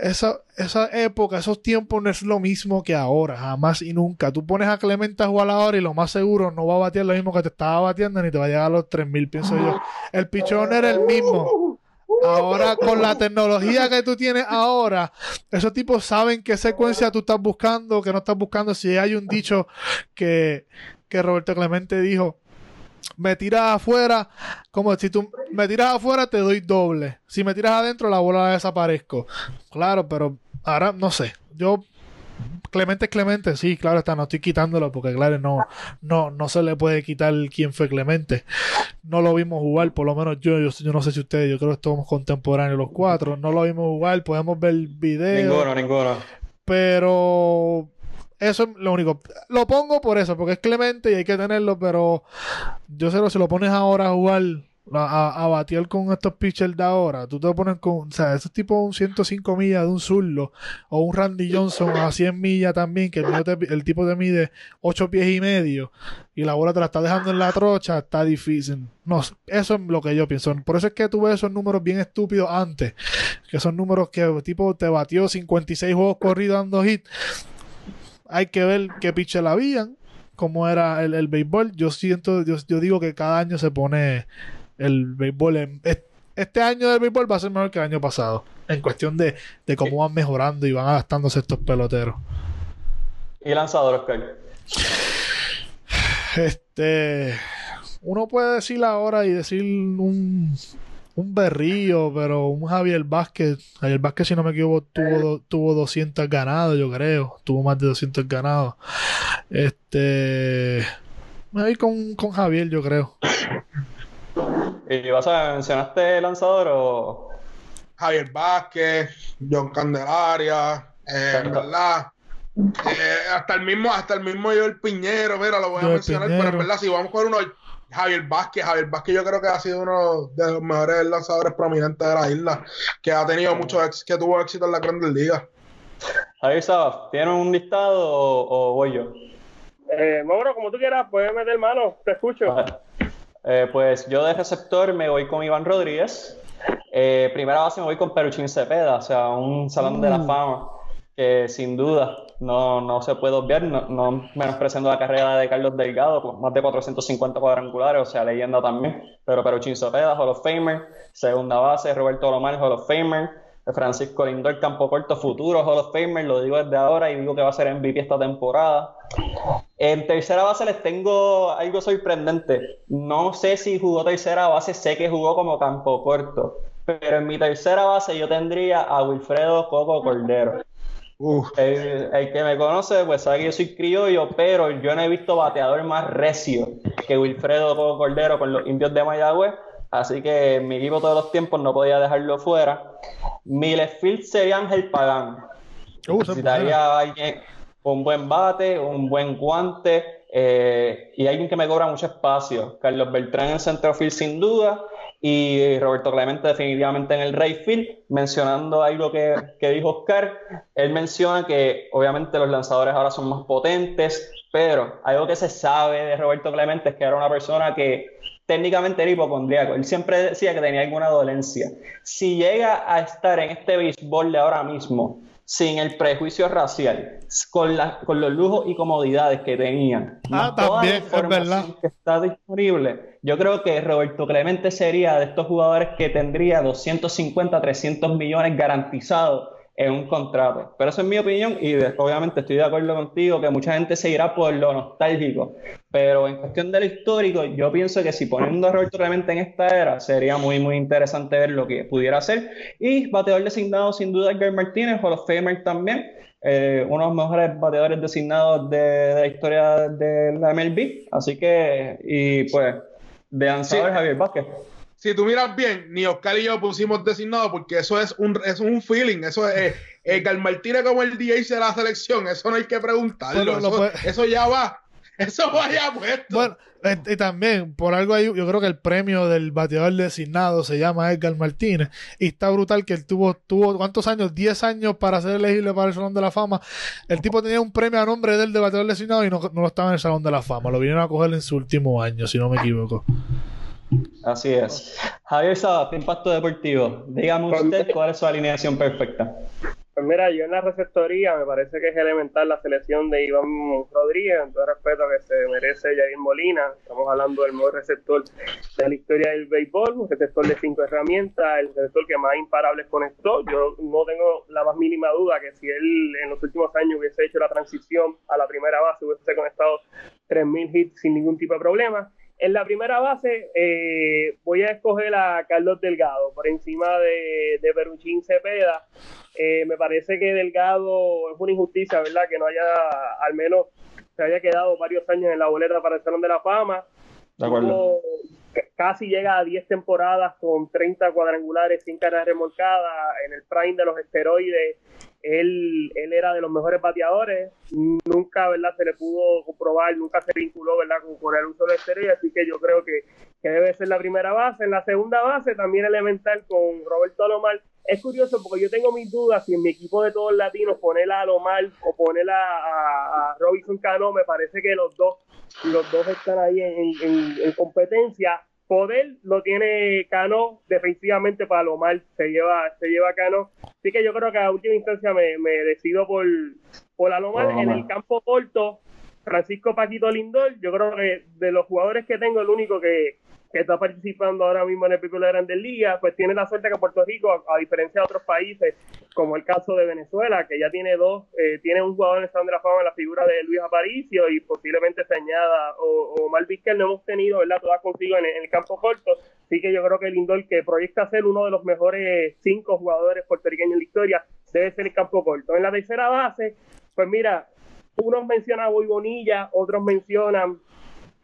Speaker 4: Esa, esa época, esos tiempos no es lo mismo que ahora, jamás y nunca. Tú pones a Clemente a jugar ahora y lo más seguro no va a batear lo mismo que te estaba batiendo ni te va a llegar a los 3000, pienso yo. El pichón era el mismo. Ahora, con la tecnología que tú tienes ahora, esos tipos saben qué secuencia tú estás buscando, que no estás buscando. Si hay un dicho que, que Roberto Clemente dijo, me tiras afuera, como si tú me tiras afuera te doy doble. Si me tiras adentro la bola desaparezco. Claro, pero ahora no sé. Yo Clemente es Clemente, sí, claro está, no estoy quitándolo porque claro, no, no, no se le puede quitar quién fue Clemente. No lo vimos jugar, por lo menos yo, yo, no sé si ustedes, yo creo que estamos contemporáneos los cuatro, no lo vimos jugar, podemos ver video.
Speaker 1: Ninguno, ninguno.
Speaker 4: Pero eso es lo único. Lo pongo por eso, porque es Clemente y hay que tenerlo, pero yo sé, si lo pones ahora a jugar a, a, batear con estos pitchers de ahora, tú te pones con, o sea, esos tipos un 105 millas de un zurdo, o un Randy Johnson a 100 millas también, que el, tipo te mide 8 pies y medio, y la bola te la está dejando en la trocha, está difícil. No, eso es lo que yo pienso. Por eso es que tuve esos números bien estúpidos antes, que son números que el tipo te batió 56 juegos corridos dando hit. Hay que ver qué pitcher habían, cómo era el, béisbol. Yo siento, yo, yo digo que cada año se pone el béisbol es, este año del béisbol va a ser mejor que el año pasado. En cuestión de, de cómo van mejorando y van adaptándose estos peloteros.
Speaker 1: ¿Y lanzador, Oscar?
Speaker 4: Este. Uno puede decir ahora y decir un, un berrío, pero un Javier Vázquez. Javier Vázquez, si no me equivoco, tuvo, tuvo 200 ganados, yo creo. Tuvo más de 200 ganados. Este. Me voy con, con Javier, yo creo.
Speaker 1: ¿Y vas a mencionaste lanzador o.?
Speaker 2: Javier Vázquez, John Candelaria, eh, verdad. Eh, hasta el mismo, hasta el mismo Joel Piñero, mira, lo voy a mencionar, pero en verdad, si vamos con uno, Javier Vázquez, Javier Vázquez yo creo que ha sido uno de los mejores lanzadores prominentes de la isla, que ha tenido mucho que tuvo éxito en la Grandes Ligas.
Speaker 1: Javier Sabas, ¿tienes un listado o, voy yo?
Speaker 3: Eh, Mauro, como tú quieras, puedes meter mano, te escucho.
Speaker 1: Eh, pues yo de receptor me voy con Iván Rodríguez. Eh, primera base me voy con Peruchín Cepeda, o sea, un salón de la mm. fama que sin duda no, no se puede obviar, no, no menospreciando la carrera de Carlos Delgado, pues más de 450 cuadrangulares, o sea, leyenda también, pero Peruchín Cepeda, Hall of Famer, segunda base, Roberto Lomar, Hall of Famer, Francisco Lindor, campo corto, futuro Hall of Famer, lo digo desde ahora y digo que va a ser MVP esta temporada. En tercera base les tengo algo sorprendente. No sé si jugó tercera base, sé que jugó como campo corto, pero en mi tercera base yo tendría a Wilfredo Coco Cordero. El, que me conoce, pues sabe que yo soy criollo, pero yo no he visto bateador más recio que Wilfredo Coco Cordero con los indios de Mayagüez. Así que mi equipo todos los tiempos no podía dejarlo fuera. Mi left field sería Ángel Pagán. Uh, Necesitaría alguien un buen bate, un buen guante eh, y alguien que me cobra mucho espacio. Carlos Beltrán en centro field sin duda y Roberto Clemente definitivamente en el right field, mencionando algo que, que dijo Oscar, él menciona que obviamente los lanzadores ahora son más potentes, pero algo que se sabe de Roberto Clemente es que era una persona que técnicamente era hipocondríaco. Él siempre decía que tenía alguna dolencia. Si llega a estar en este béisbol de ahora mismo, sin el prejuicio racial, con, la, con los lujos y comodidades que tenían,
Speaker 4: ah, también, es verdad.
Speaker 1: que está disponible, yo creo que Roberto Clemente sería de estos jugadores que tendría 250, 300 millones garantizados en un contrato. Pero eso es mi opinión y obviamente estoy de acuerdo contigo que mucha gente se irá por lo nostálgico. Pero en cuestión del histórico, yo pienso que si poniendo a Roberto Clemente en esta era, sería muy, muy interesante ver lo que pudiera hacer. Y bateador designado, sin duda, Edgar Martínez, Hall of Famer también. Eh, uno de los mejores bateadores designados de, la historia de la MLB. Así que, y pues, de lanzador Javier Vázquez
Speaker 2: si tú miras bien, ni Oscar y yo pusimos designado porque eso es un, es un feeling, eso es eh, el Martínez como el DH de la selección, eso no hay que preguntarlo, eso, ya va, eso va ya puesto.
Speaker 4: Bueno, y también, por algo ahí, yo creo que el premio del bateador designado se llama Edgar Martínez. Y está brutal que él tuvo, tuvo ¿cuántos años? 10 años para ser elegible para el Salón de la Fama. El tipo tenía un premio a nombre del de bateador designado y no, no lo estaba en el Salón de la Fama. Lo vinieron a coger en su último año, si no me equivoco.
Speaker 1: Así es. Javier Sabat, Impacto Deportivo. Dígame usted cuál es su alineación perfecta.
Speaker 3: Pues mira, yo en la receptoría me parece que es elemental la selección de Iván Rodríguez, en todo respeto que se merece Jair Molina. Estamos hablando del mejor receptor de la historia del béisbol, un receptor de cinco herramientas, el receptor que más imparables conectó. Yo no tengo la más mínima duda que si él en los últimos años hubiese hecho la transición a la primera base, hubiese conectado 3.000 hits sin ningún tipo de problema. En la primera base eh, voy a escoger a Carlos Delgado por encima de, de Peruchín Cepeda. Eh, me parece que Delgado es una injusticia, ¿verdad? Que no haya, al menos, se haya quedado varios años en la boleta para el Salón de la Fama.
Speaker 1: De acuerdo.
Speaker 3: casi llega a 10 temporadas con 30 cuadrangulares, sin carrera remolcada, en el prime de los esteroides él, él era de los mejores bateadores, nunca ¿verdad? se le pudo comprobar, nunca se vinculó ¿verdad? Con, el uso de estrella, así que yo creo que, que, debe ser la primera base. En la segunda base, también elemental con Roberto Alomar. Es curioso porque yo tengo mis dudas si en mi equipo de todos latinos poner a Alomar o poner a, a, Robinson Cano, me parece que los dos, los dos están ahí en, en, en competencia poder lo tiene Cano defensivamente para lo mal se lleva se lleva Cano. Así que yo creo que a última instancia me, decido por por Alomar en el campo corto Francisco Paquito Lindor, yo creo que de los jugadores que tengo, el único que, que está participando ahora mismo en el pico de la Grandes Ligas, pues tiene la suerte que Puerto Rico, a, diferencia de otros países, como el caso de Venezuela, que ya tiene dos, eh, tiene un jugador en el Salón de la Fama en la figura de Luis Aparicio y posiblemente se añada o, o que no hemos tenido, ¿verdad? Todas consigo en, el campo corto. Así que yo creo que Lindor, que proyecta ser uno de los mejores cinco jugadores puertorriqueños en la historia, debe ser el campo corto. En la tercera base, pues mira, unos mencionan a Boy Bonilla, otros mencionan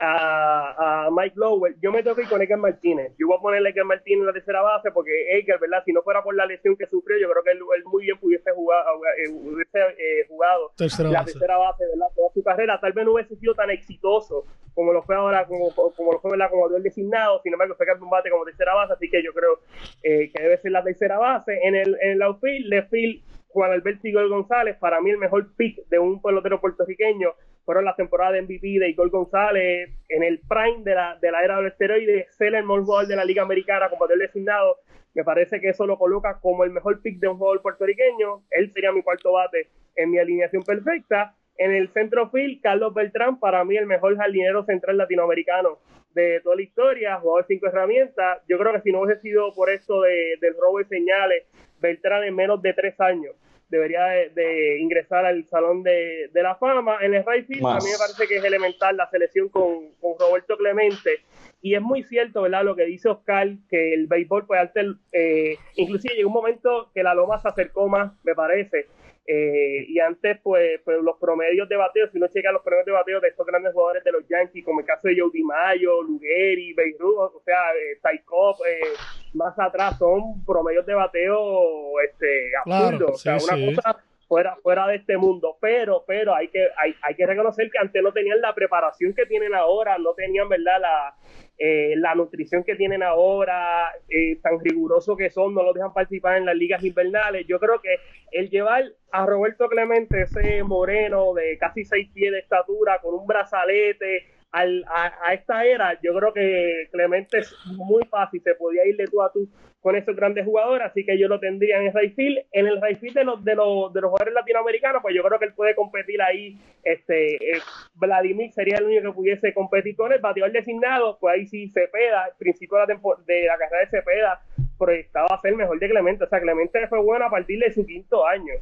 Speaker 3: a, a, Mike Lowell, yo me tengo que ir con Edgar Martínez. Yo voy a ponerle a Edgar Martínez en la tercera base porque Edgar, ¿verdad? Si no fuera por la lesión que sufrió, yo creo que él, muy bien pudiese jugar, eh, hubiese eh, jugado la tercera base, ¿verdad? Toda su carrera. Tal vez no hubiese sido tan exitoso como lo fue ahora, como, como lo fue, ¿verdad? Como el designado. Sin embargo, fue combate como tercera base, así que yo creo eh, que debe ser la tercera base. En el, en el outfield, left field, Juan Alberto Igor González, para mí el mejor pick de un pelotero puertorriqueño fueron las temporadas de MVP de Igor González en el prime de la, de la era del esteroide, ser el mejor de la Liga Americana como del designado. Me parece que eso lo coloca como el mejor pick de un jugador puertorriqueño. Él sería mi cuarto bate en mi alineación perfecta. En el centro field, Carlos Beltrán, para mí el mejor jardinero central latinoamericano de toda la historia, jugador cinco herramientas. Yo creo que si no hubiese sido por esto de, del robo de señales, Beltrán en menos de tres años debería de, ingresar al Salón de, la Fama. En el right field a mí me parece que es elemental la selección con, Roberto Clemente. Y es muy cierto, ¿verdad? Lo que dice Oscar, que el béisbol puede hacer, eh, inclusive llegó un momento que la loma se acercó más, me parece. Eh, y antes, pues, pues, los promedios de bateo, si uno checa los promedios de bateo de estos grandes jugadores de los Yankees, como el caso de Joe Mayo, Lugeri, Beirut, o sea, eh, eh, más atrás, son promedios de bateo este, absurdos. o sea, una cosa fuera, fuera de este mundo. Pero, pero hay que, hay, hay que reconocer que antes no tenían la preparación que tienen ahora, no tenían, ¿verdad?, la, eh, la nutrición que tienen ahora, eh, tan riguroso que son, no los dejan participar en las ligas invernales. Yo creo que el llevar a Roberto Clemente, ese moreno de casi seis pies de estatura, con un brazalete, al, a, esta era, yo creo que Clemente es muy fácil, se podía ir de tú a tú con esos grandes jugadores, así que yo lo tendría en el right. En el right de los, de los, de los jugadores latinoamericanos, pues yo creo que él puede competir ahí. Este, eh, Vladimir sería el único que pudiese competir con él. Bateador designado, pues ahí sí Cepeda, al principio de la, de la carrera de Cepeda, proyectaba ser mejor de Clemente. O sea, Clemente fue bueno a partir de su quinto año.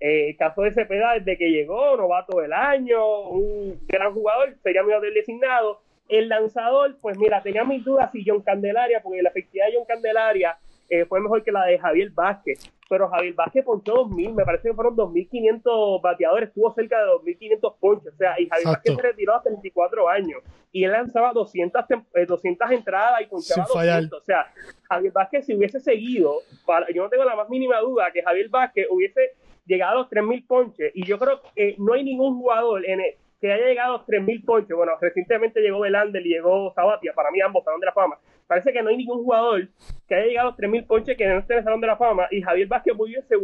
Speaker 3: Eh, el caso de Cepeda, desde que llegó, novato del año, un gran jugador, sería mi del designado. El lanzador, pues mira, tenía mis dudas si John Candelaria, porque la efectividad de John Candelaria eh, fue mejor que la de Javier Vázquez. Pero Javier Vázquez ponchó 2.000, me parece que fueron 2.500 bateadores, estuvo cerca de 2.500 ponches. O sea, y Javier Vázquez se retiró a 34 años. Y él lanzaba 200, 200 eh, entradas y ponchaba 200. O sea, Javier Vázquez, si hubiese seguido, para, yo no tengo la más mínima duda que Javier Vázquez hubiese llegado a los 3.000 ponches. Y yo creo que no hay ningún jugador en que haya llegado a los 3.000 ponches. Bueno, recientemente llegó Belander y llegó Sabatia, para mí ambos Salón de la Fama. Parece que no hay ningún jugador que haya llegado a los 3.000 ponches que no esté en el Salón de la Fama. Y Javier Vázquez bien se,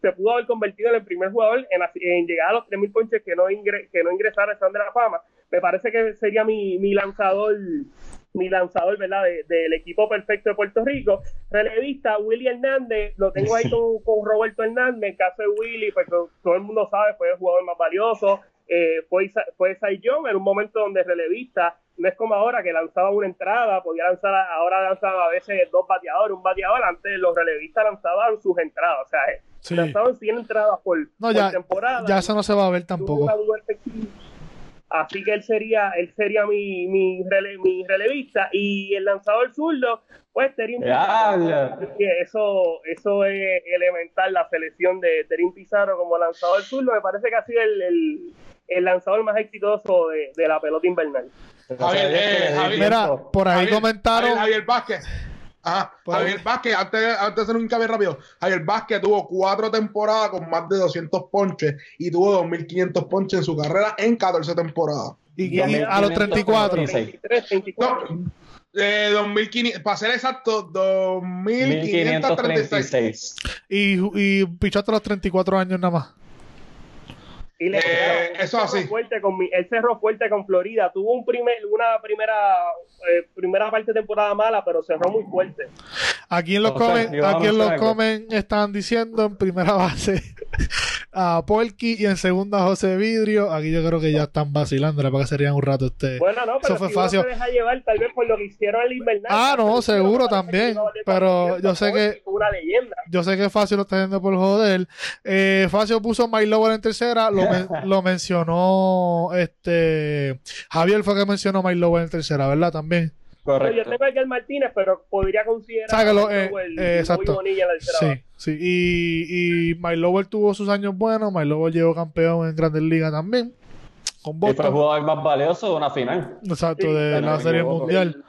Speaker 3: se pudo haber convertido en el primer jugador en, llegar a los 3.000 ponches que no, ingre, que no ingresara al Salón de la Fama. Me parece que sería mi lanzador mi lanzador, ¿verdad? del equipo perfecto de Puerto Rico. Relevista, Willy Hernández, lo tengo ahí con, con Roberto Hernández, en caso de Willy, pues todo el mundo sabe, fue el jugador más valioso, eh, fue, fue Young en un momento donde relevista no es como ahora que lanzaba una entrada, podía lanzar, ahora lanzaba a veces dos bateadores, un bateador, antes los relevistas lanzaban sus entradas, o sea, sí. lanzaban 100 entradas por, temporada.
Speaker 4: Ya eso no se va a ver tampoco.
Speaker 3: Así que él sería, él sería mi, mi, mi relevista y el lanzador zurdo, pues Terín Pizarro. Eso, eso es elemental, la selección de Terín Pizarro como lanzador zurdo. Me parece que ha sido el, el, lanzador más exitoso de, de la pelota invernal.
Speaker 2: Javier, eh, Javier,
Speaker 4: Mira, por ahí comentaron.
Speaker 2: Javier Vázquez. Ajá. Javier Vázquez, antes, antes de hacer un cambio rápido, Javier Vázquez tuvo cuatro temporadas con más de 200 ponches y tuvo 2.500 ponches en su carrera en 14 temporadas.
Speaker 4: Y, a los 34.
Speaker 2: Eh, 2005, para ser exacto, 2536.
Speaker 4: Y, y pichaste a los 34 años nada más.
Speaker 3: Y le eh, eso así. Fuerte con mi, él cerró fuerte con Florida. Tuvo un primer, una primera eh, primera parte de temporada mala, pero cerró muy fuerte.
Speaker 4: Aquí en los comen, aquí en los comen están diciendo en primera base a Polky y en segunda a José Vidrio. Aquí yo creo que ya están vacilando, para que serían un rato este.
Speaker 3: Bueno, no, pero Eso fue si fácil. se deja llevar tal vez por lo que hicieron el invernal.
Speaker 4: Ah, no, seguro también. Pero yo sé que.
Speaker 3: Una leyenda.
Speaker 4: Yo sé que Facio lo está haciendo por joder. Eh, Facio puso My Lover en tercera, lo, lo mencionó este. Javier fue que mencionó My Lover en tercera, ¿verdad? También.
Speaker 3: Correcto. Yo tengo aquí al Martínez, pero podría considerar
Speaker 4: eh, el, eh, exacto. Sí, sí. Y, y My Lover tuvo sus años buenos. My Lover llegó campeón en Grandes Ligas también.
Speaker 1: Con Boston. Y fue jugador más valioso de una final.
Speaker 4: Exacto, de la Serie Mundial.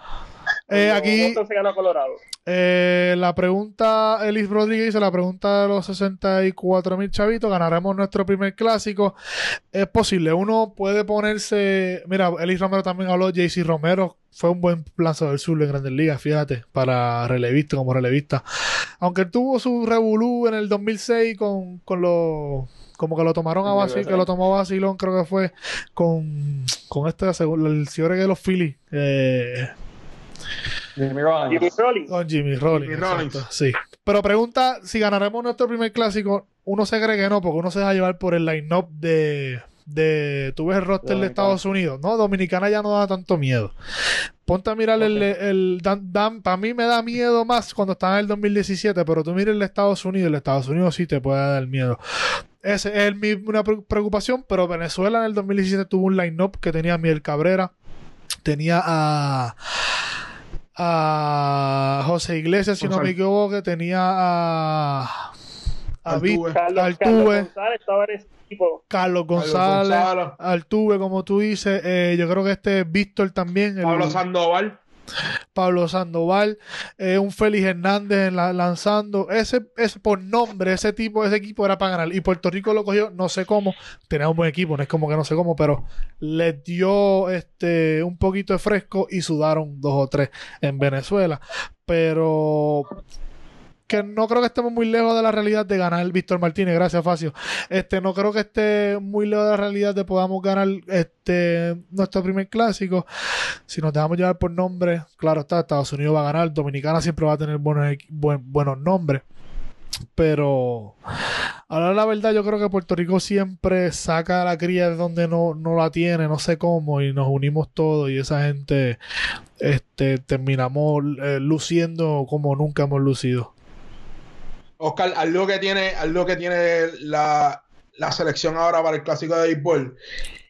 Speaker 4: Eh, aquí, eh, la pregunta, Elis Rodríguez la pregunta de los 64 mil chavitos, ¿ganaremos nuestro primer clásico? Es posible, uno puede ponerse, mira, Elis Romero también habló, JC Romero fue un buen del sur en Grandes Ligas, fíjate, para relevista, como relevista. Aunque tuvo su revolú en el 2006 con, con los como que lo tomaron a Basil, que lo tomó Basilón, creo que fue con, con este, el señor de los Phillies. Eh,
Speaker 3: Jimmy Rollins.
Speaker 4: Con Jimmy Rollins. Sí. Pero pregunta si ganaremos nuestro primer clásico. Uno se cree que no, porque uno se deja llevar por el line-up de, de. Tú ves el roster de Estados Unidos. No, Dominicana ya no da tanto miedo. Ponte a mirar el. el, para mí me da miedo más cuando estaba en el 2017, pero tú miras el de Estados Unidos. El de Estados Unidos sí te puede dar miedo. Esa es mi, una preocupación, pero Venezuela en el 2017 tuvo un line-up que tenía a Miel Cabrera, tenía a a José Iglesias, si no me equivoco, tenía a, a Altuve. Carlos, González estaba en ese equipo. Carlos González, Altuve, como tú dices. Eh, yo creo que este Víctor también.
Speaker 2: Pablo Sandoval.
Speaker 4: Pablo Sandoval, eh, un Félix Hernández lanzando. Ese, ese por nombre, ese tipo, ese equipo era para ganar. Y Puerto Rico lo cogió, no sé cómo. Tenía un buen equipo, no es como que no sé cómo, pero les dio este un poquito de fresco y sudaron dos o tres en Venezuela. Pero que no creo que estemos muy lejos de la realidad de ganar Víctor Martínez, gracias Facio. Este, no creo que esté muy lejos de la realidad de podamos ganar este nuestro primer clásico. Si nos dejamos llevar por nombre, claro está, Estados Unidos va a ganar, Dominicana siempre va a tener buenos, buenos nombres. Pero ahora la verdad yo creo que Puerto Rico siempre saca la cría de donde no, no la tiene, no sé cómo, y nos unimos todos y esa gente este, terminamos eh, luciendo como nunca hemos lucido.
Speaker 2: Oscar, algo que tiene, algo que tiene la, selección ahora para el clásico de béisbol.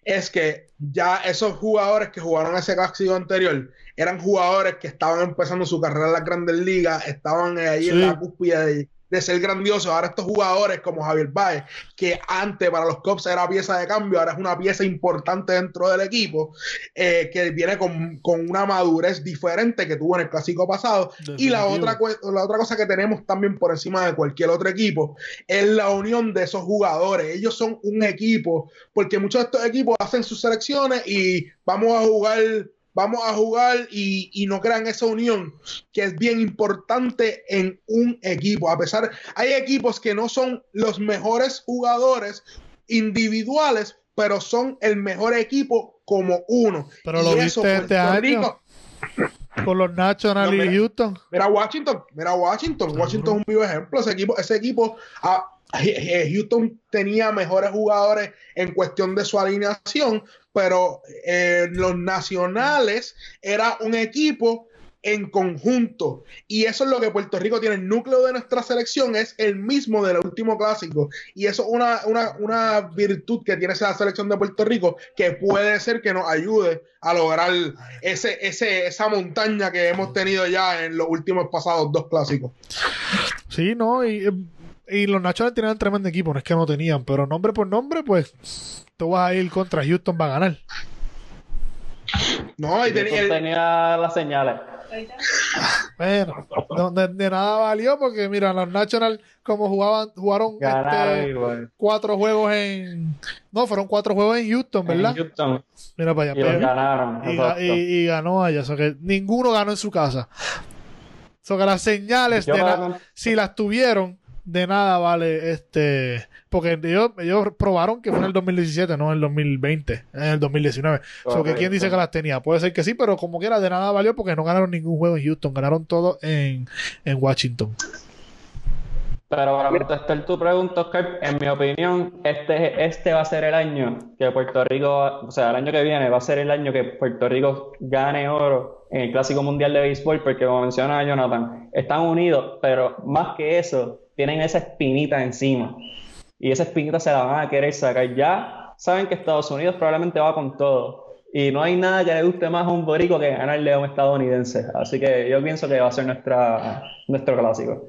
Speaker 2: Es que ya esos jugadores que jugaron ese clásico anterior eran jugadores que estaban empezando su carrera en las grandes ligas, estaban ahí en la cúspide de, de ser grandioso. Ahora estos jugadores como Javier Baez, que antes para los Cubs era pieza de cambio, ahora es una pieza importante dentro del equipo, eh, que viene con, una madurez diferente que tuvo en el clásico pasado. Y la otra, la otra cosa que tenemos también por encima de cualquier otro equipo es la unión de esos jugadores. Ellos son un equipo, porque muchos de estos equipos hacen sus selecciones y vamos a jugar vamos a jugar y, no crean esa unión que es bien importante en un equipo. A pesar, hay equipos que no son los mejores jugadores individuales, pero son el mejor equipo como uno.
Speaker 4: Pero lo viste este año. con los Nationals y Houston.
Speaker 2: Mira Washington, mira Washington. Washington es un vivo ejemplo. Ese equipo, ese equipo ah, Houston tenía mejores jugadores en cuestión de su alineación, pero eh, los nacionales era un equipo en conjunto. Y eso es lo que Puerto Rico tiene. El núcleo de nuestra selección es el mismo del último clásico. Y eso es una, una, virtud que tiene esa selección de Puerto Rico que puede ser que nos ayude a lograr ese, ese, esa montaña que hemos tenido ya en los últimos pasados dos clásicos.
Speaker 4: Sí, no, y, y los Nationals tenían tremendo equipo, no es que no tenían, pero nombre por nombre, pues tú vas a ir contra Houston, va a ganar.
Speaker 1: No, y tenía, las señales.
Speaker 4: Bueno, de, nada valió porque mira, los Nationals como jugaban, jugaron este, cuatro juegos en no, fueron cuatro juegos en Houston, ¿verdad? En Houston. Mira para allá.
Speaker 1: Y ganaron.
Speaker 4: Y, ganó allá, o sea que ninguno ganó en su casa. O sea que las señales, si las tuvieron, de nada vale este. Porque ellos, ellos probaron que fue en el 2017, no en el 2020, en el 2019. O sea, que quién dice que las tenía. Puede ser que sí, pero como quiera, de nada valió porque no ganaron ningún juego en Houston, ganaron todo en, en Washington.
Speaker 1: Pero para contestar tu pregunta, Oscar, en mi opinión, este, este va a ser el año que Puerto Rico, o sea, el año que viene va a ser el año que Puerto Rico gane oro en el Clásico Mundial de Béisbol, porque como menciona Jonathan, están unidos, pero más que eso, tienen esa espinita encima. Y esa espinita se la van a querer sacar. Ya saben que Estados Unidos probablemente va con todo. Y no hay nada que le guste más a un borico que ganarle a un estadounidense. Así que yo pienso que va a ser nuestra, nuestro clásico.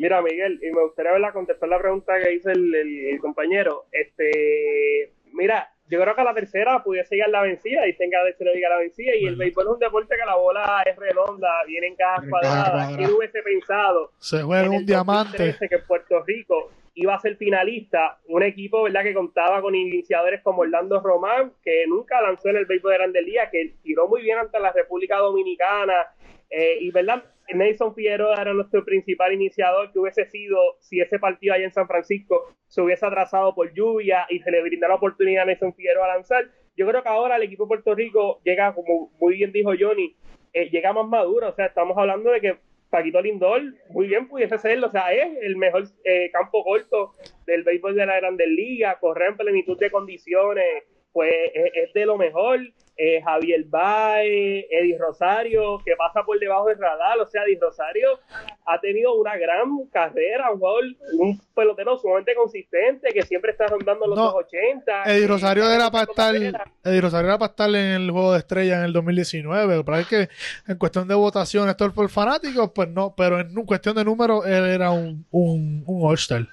Speaker 3: Mira, Miguel, y me gustaría verla contestar la pregunta que hizo el, compañero. Este, mira, yo creo que a la tercera pudiese llegar la vencida, y tenga de le diga la vencida, y el béisbol es un deporte que la bola es redonda, viene en cajas cuadradas. ¿Quién hubiese pensado?
Speaker 4: Se juega un diamante.
Speaker 3: Que Puerto Rico iba a ser finalista, un equipo verdad que contaba con iniciadores como Orlando Román, que nunca lanzó en el béisbol de Grandes que tiró muy bien ante la República Dominicana, eh, y verdad, Nelson Figueroa era nuestro principal iniciador, que hubiese sido si ese partido allá en San Francisco se hubiese atrasado por lluvia y se le brindara oportunidad a Nelson Figueroa a lanzar. Yo creo que ahora el equipo de Puerto Rico llega, como muy bien dijo Johnny, eh, llega más maduro. O sea, estamos hablando de que Paquito Lindor muy bien pudiese serlo. O sea, es el mejor eh, campo corto del béisbol de la Grandes Ligas, correr en plenitud de condiciones, pues es de lo mejor eh, Javier Baez, Eddie Rosario, que pasa por debajo del radar. O sea, Eddie Rosario ha tenido una gran carrera, un jugador, un pelotero sumamente consistente, que siempre está rondando los 280.
Speaker 4: Eddie Rosario era para estar, Eddie Rosario era para estar en el juego de estrella en el 2019. Pero es que en cuestión de votación, esto es por fanáticos, pues no, pero en cuestión de números, él era un, un, un All-Star.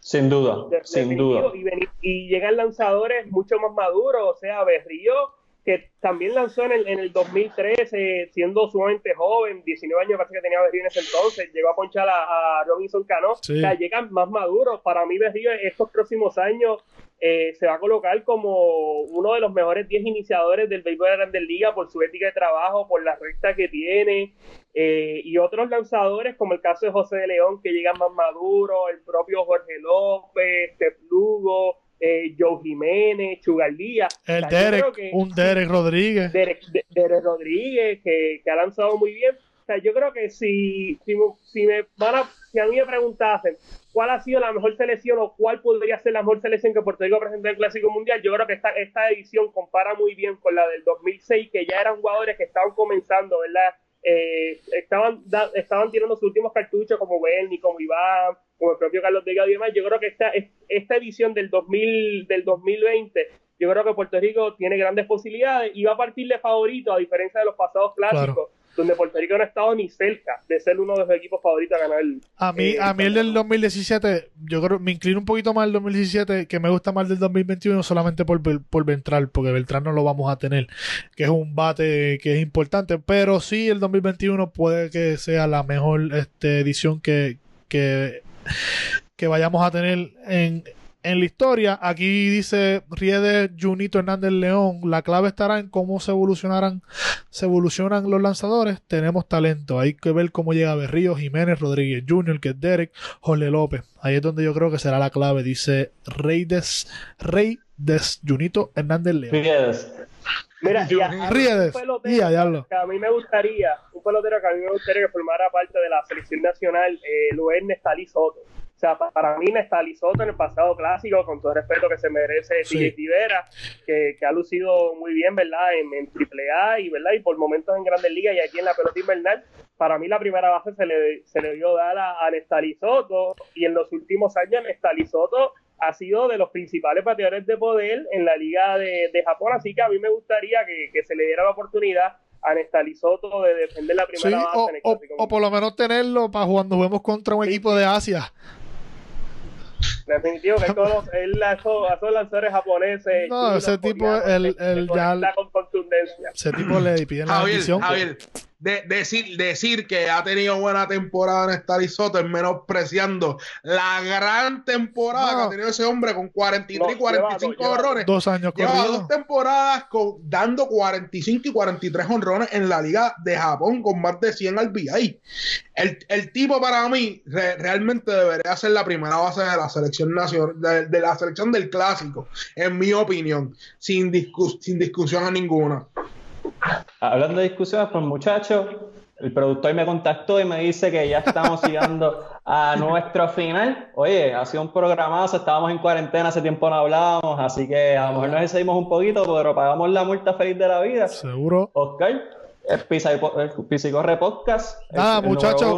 Speaker 1: Sin duda, sin duda.
Speaker 3: Y, y, llegan lanzadores mucho más maduros, o sea, Berrío que también lanzó en el, en el 2013, siendo sumamente joven, 19 años parece que tenía Berrío en ese entonces, llegó a ponchar a, Robinson Cano, o sea, llegan más maduros. Para mí Berrío estos próximos años eh, se va a colocar como uno de los mejores 10 iniciadores del béisbol de Grandes Liga por su ética de trabajo, por la recta que tiene, eh, y otros lanzadores como el caso de José de León, que llegan más maduros, el propio Jorge López, Teplugo, eh, Joe Jiménez, Chugaldía.
Speaker 4: El Derek, un Derek Rodríguez.
Speaker 3: Derek, Rodríguez, que, ha lanzado muy bien. O sea, yo creo que si, si, me van a, si a mí me preguntasen cuál ha sido la mejor selección o cuál podría ser la mejor selección que Puerto Rico presentó en el Clásico Mundial, yo creo que esta, esta edición compara muy bien con la del 2006, que ya eran jugadores que estaban comenzando, ¿verdad? Eh, estaban, estaban tirando sus últimos cartuchos como Bernie, como Iván, como el propio Carlos Delgado y demás, yo creo que esta, esta edición del, 2000, del 2020, yo creo que Puerto Rico tiene grandes posibilidades y va a partir de favorito, a diferencia de los pasados clásicos. Donde Puerto Rico no ha estado ni cerca de ser uno de los equipos favoritos a ganar el.
Speaker 4: A mí, a mí el del 2017, yo creo me inclino un poquito más el 2017, que me gusta más del 2021 solamente por, por Ventral, porque Beltrán no lo vamos a tener, que es un bate que es importante, pero sí el 2021 puede que sea la mejor este, edición que, que que vayamos a tener en, en la historia. Aquí dice Riede Junito Hernández León. La clave estará en cómo se evolucionarán, se evolucionan los lanzadores. Tenemos talento. Hay que ver cómo llega Berrío, Jiménez, Rodríguez Jr., que es Derek, Jorge López. Ahí es donde yo creo que será la clave. Dice Rey des, Rey des Junito Hernández León.
Speaker 3: Mira, y a,
Speaker 4: Riedes.
Speaker 3: que a mí me gustaría, un pelotero que a mí me gustaría que formara parte de la selección nacional, eh, lo es Nestalí Soto. O sea, para mí Nestalí Soto en el pasado clásico, con todo el respeto que se merece sí. Rivera, que, que, ha lucido muy bien, ¿verdad? En, en AAA y, ¿verdad? Y por momentos en Grandes Ligas y aquí en la pelota invernal, para mí la primera base se le, se le dio dar a, a Nestalí Soto y en los últimos años Nestalí Soto ha sido de los principales bateadores de poder en la liga de, Japón, así que a mí me gustaría que, se le diera la oportunidad a Nestalí Soto de defender la primera base
Speaker 4: o, en el o, por lo menos tenerlo para cuando juguemos contra un equipo de Asia.
Speaker 3: Definitivo que todos él a esos, lanzadores japoneses.
Speaker 4: No, ese tipo, el, el, ya.
Speaker 3: Con contundencia.
Speaker 4: Ese tipo le piden la bendición.
Speaker 2: Javier, de, decir, decir que ha tenido buena temporada en Star Soto es menospreciando la gran temporada que ha tenido ese hombre con 43 y 45 honrones.
Speaker 4: Dos años
Speaker 2: Lleva dos temporadas con, dando 45 y 43 honrones en la Liga de Japón con más de 100 RBI. El, el tipo para mí realmente debería ser la primera base de la selección nacional, de, la selección del clásico, en mi opinión, sin, sin discusión a ninguna.
Speaker 1: Hablando de discusiones, pues muchachos, el productor me contactó y me dice que ya estamos llegando a nuestro final. Oye, ha sido un programazo, estábamos en cuarentena, hace tiempo no hablábamos, así que a lo mejor nos decidimos un poquito, pero pagamos la multa feliz de la vida.
Speaker 4: Seguro.
Speaker 1: Oscar. Pisa y Corre Podcast.
Speaker 4: Nada, muchachos.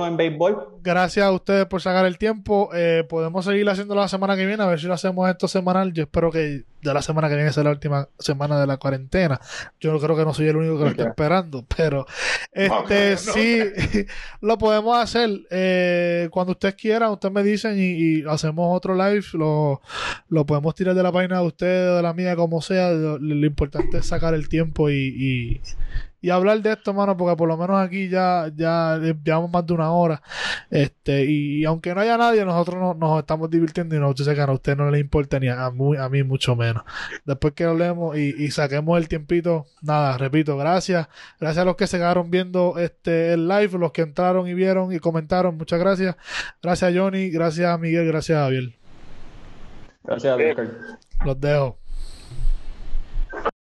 Speaker 4: Gracias a ustedes por sacar el tiempo. Eh, podemos seguir haciendo la semana que viene, a ver si lo hacemos esto semanal. Yo espero que de la semana que viene sea la última semana de la cuarentena. Yo creo que no soy el único que lo está esperando, pero este sí lo podemos hacer. Eh, cuando ustedes quieran, ustedes me dicen y, hacemos otro live. Lo, lo, podemos tirar de la página de ustedes, de la mía, como sea. Lo, importante es sacar el tiempo y y hablar de esto, mano, porque por lo menos aquí ya, ya llevamos más de una hora. Este, y, aunque no haya nadie, nosotros nos, estamos divirtiendo y no, yo sé que a usted no le importa ni a, a mí mucho menos. Después que hablemos y, y, saquemos el tiempito, nada, repito, gracias. Gracias a los que se quedaron viendo este el live, los que entraron y vieron y comentaron, muchas gracias. Gracias Johnny, gracias a Miguel, gracias a Javier.
Speaker 1: Gracias a
Speaker 4: Los dejo.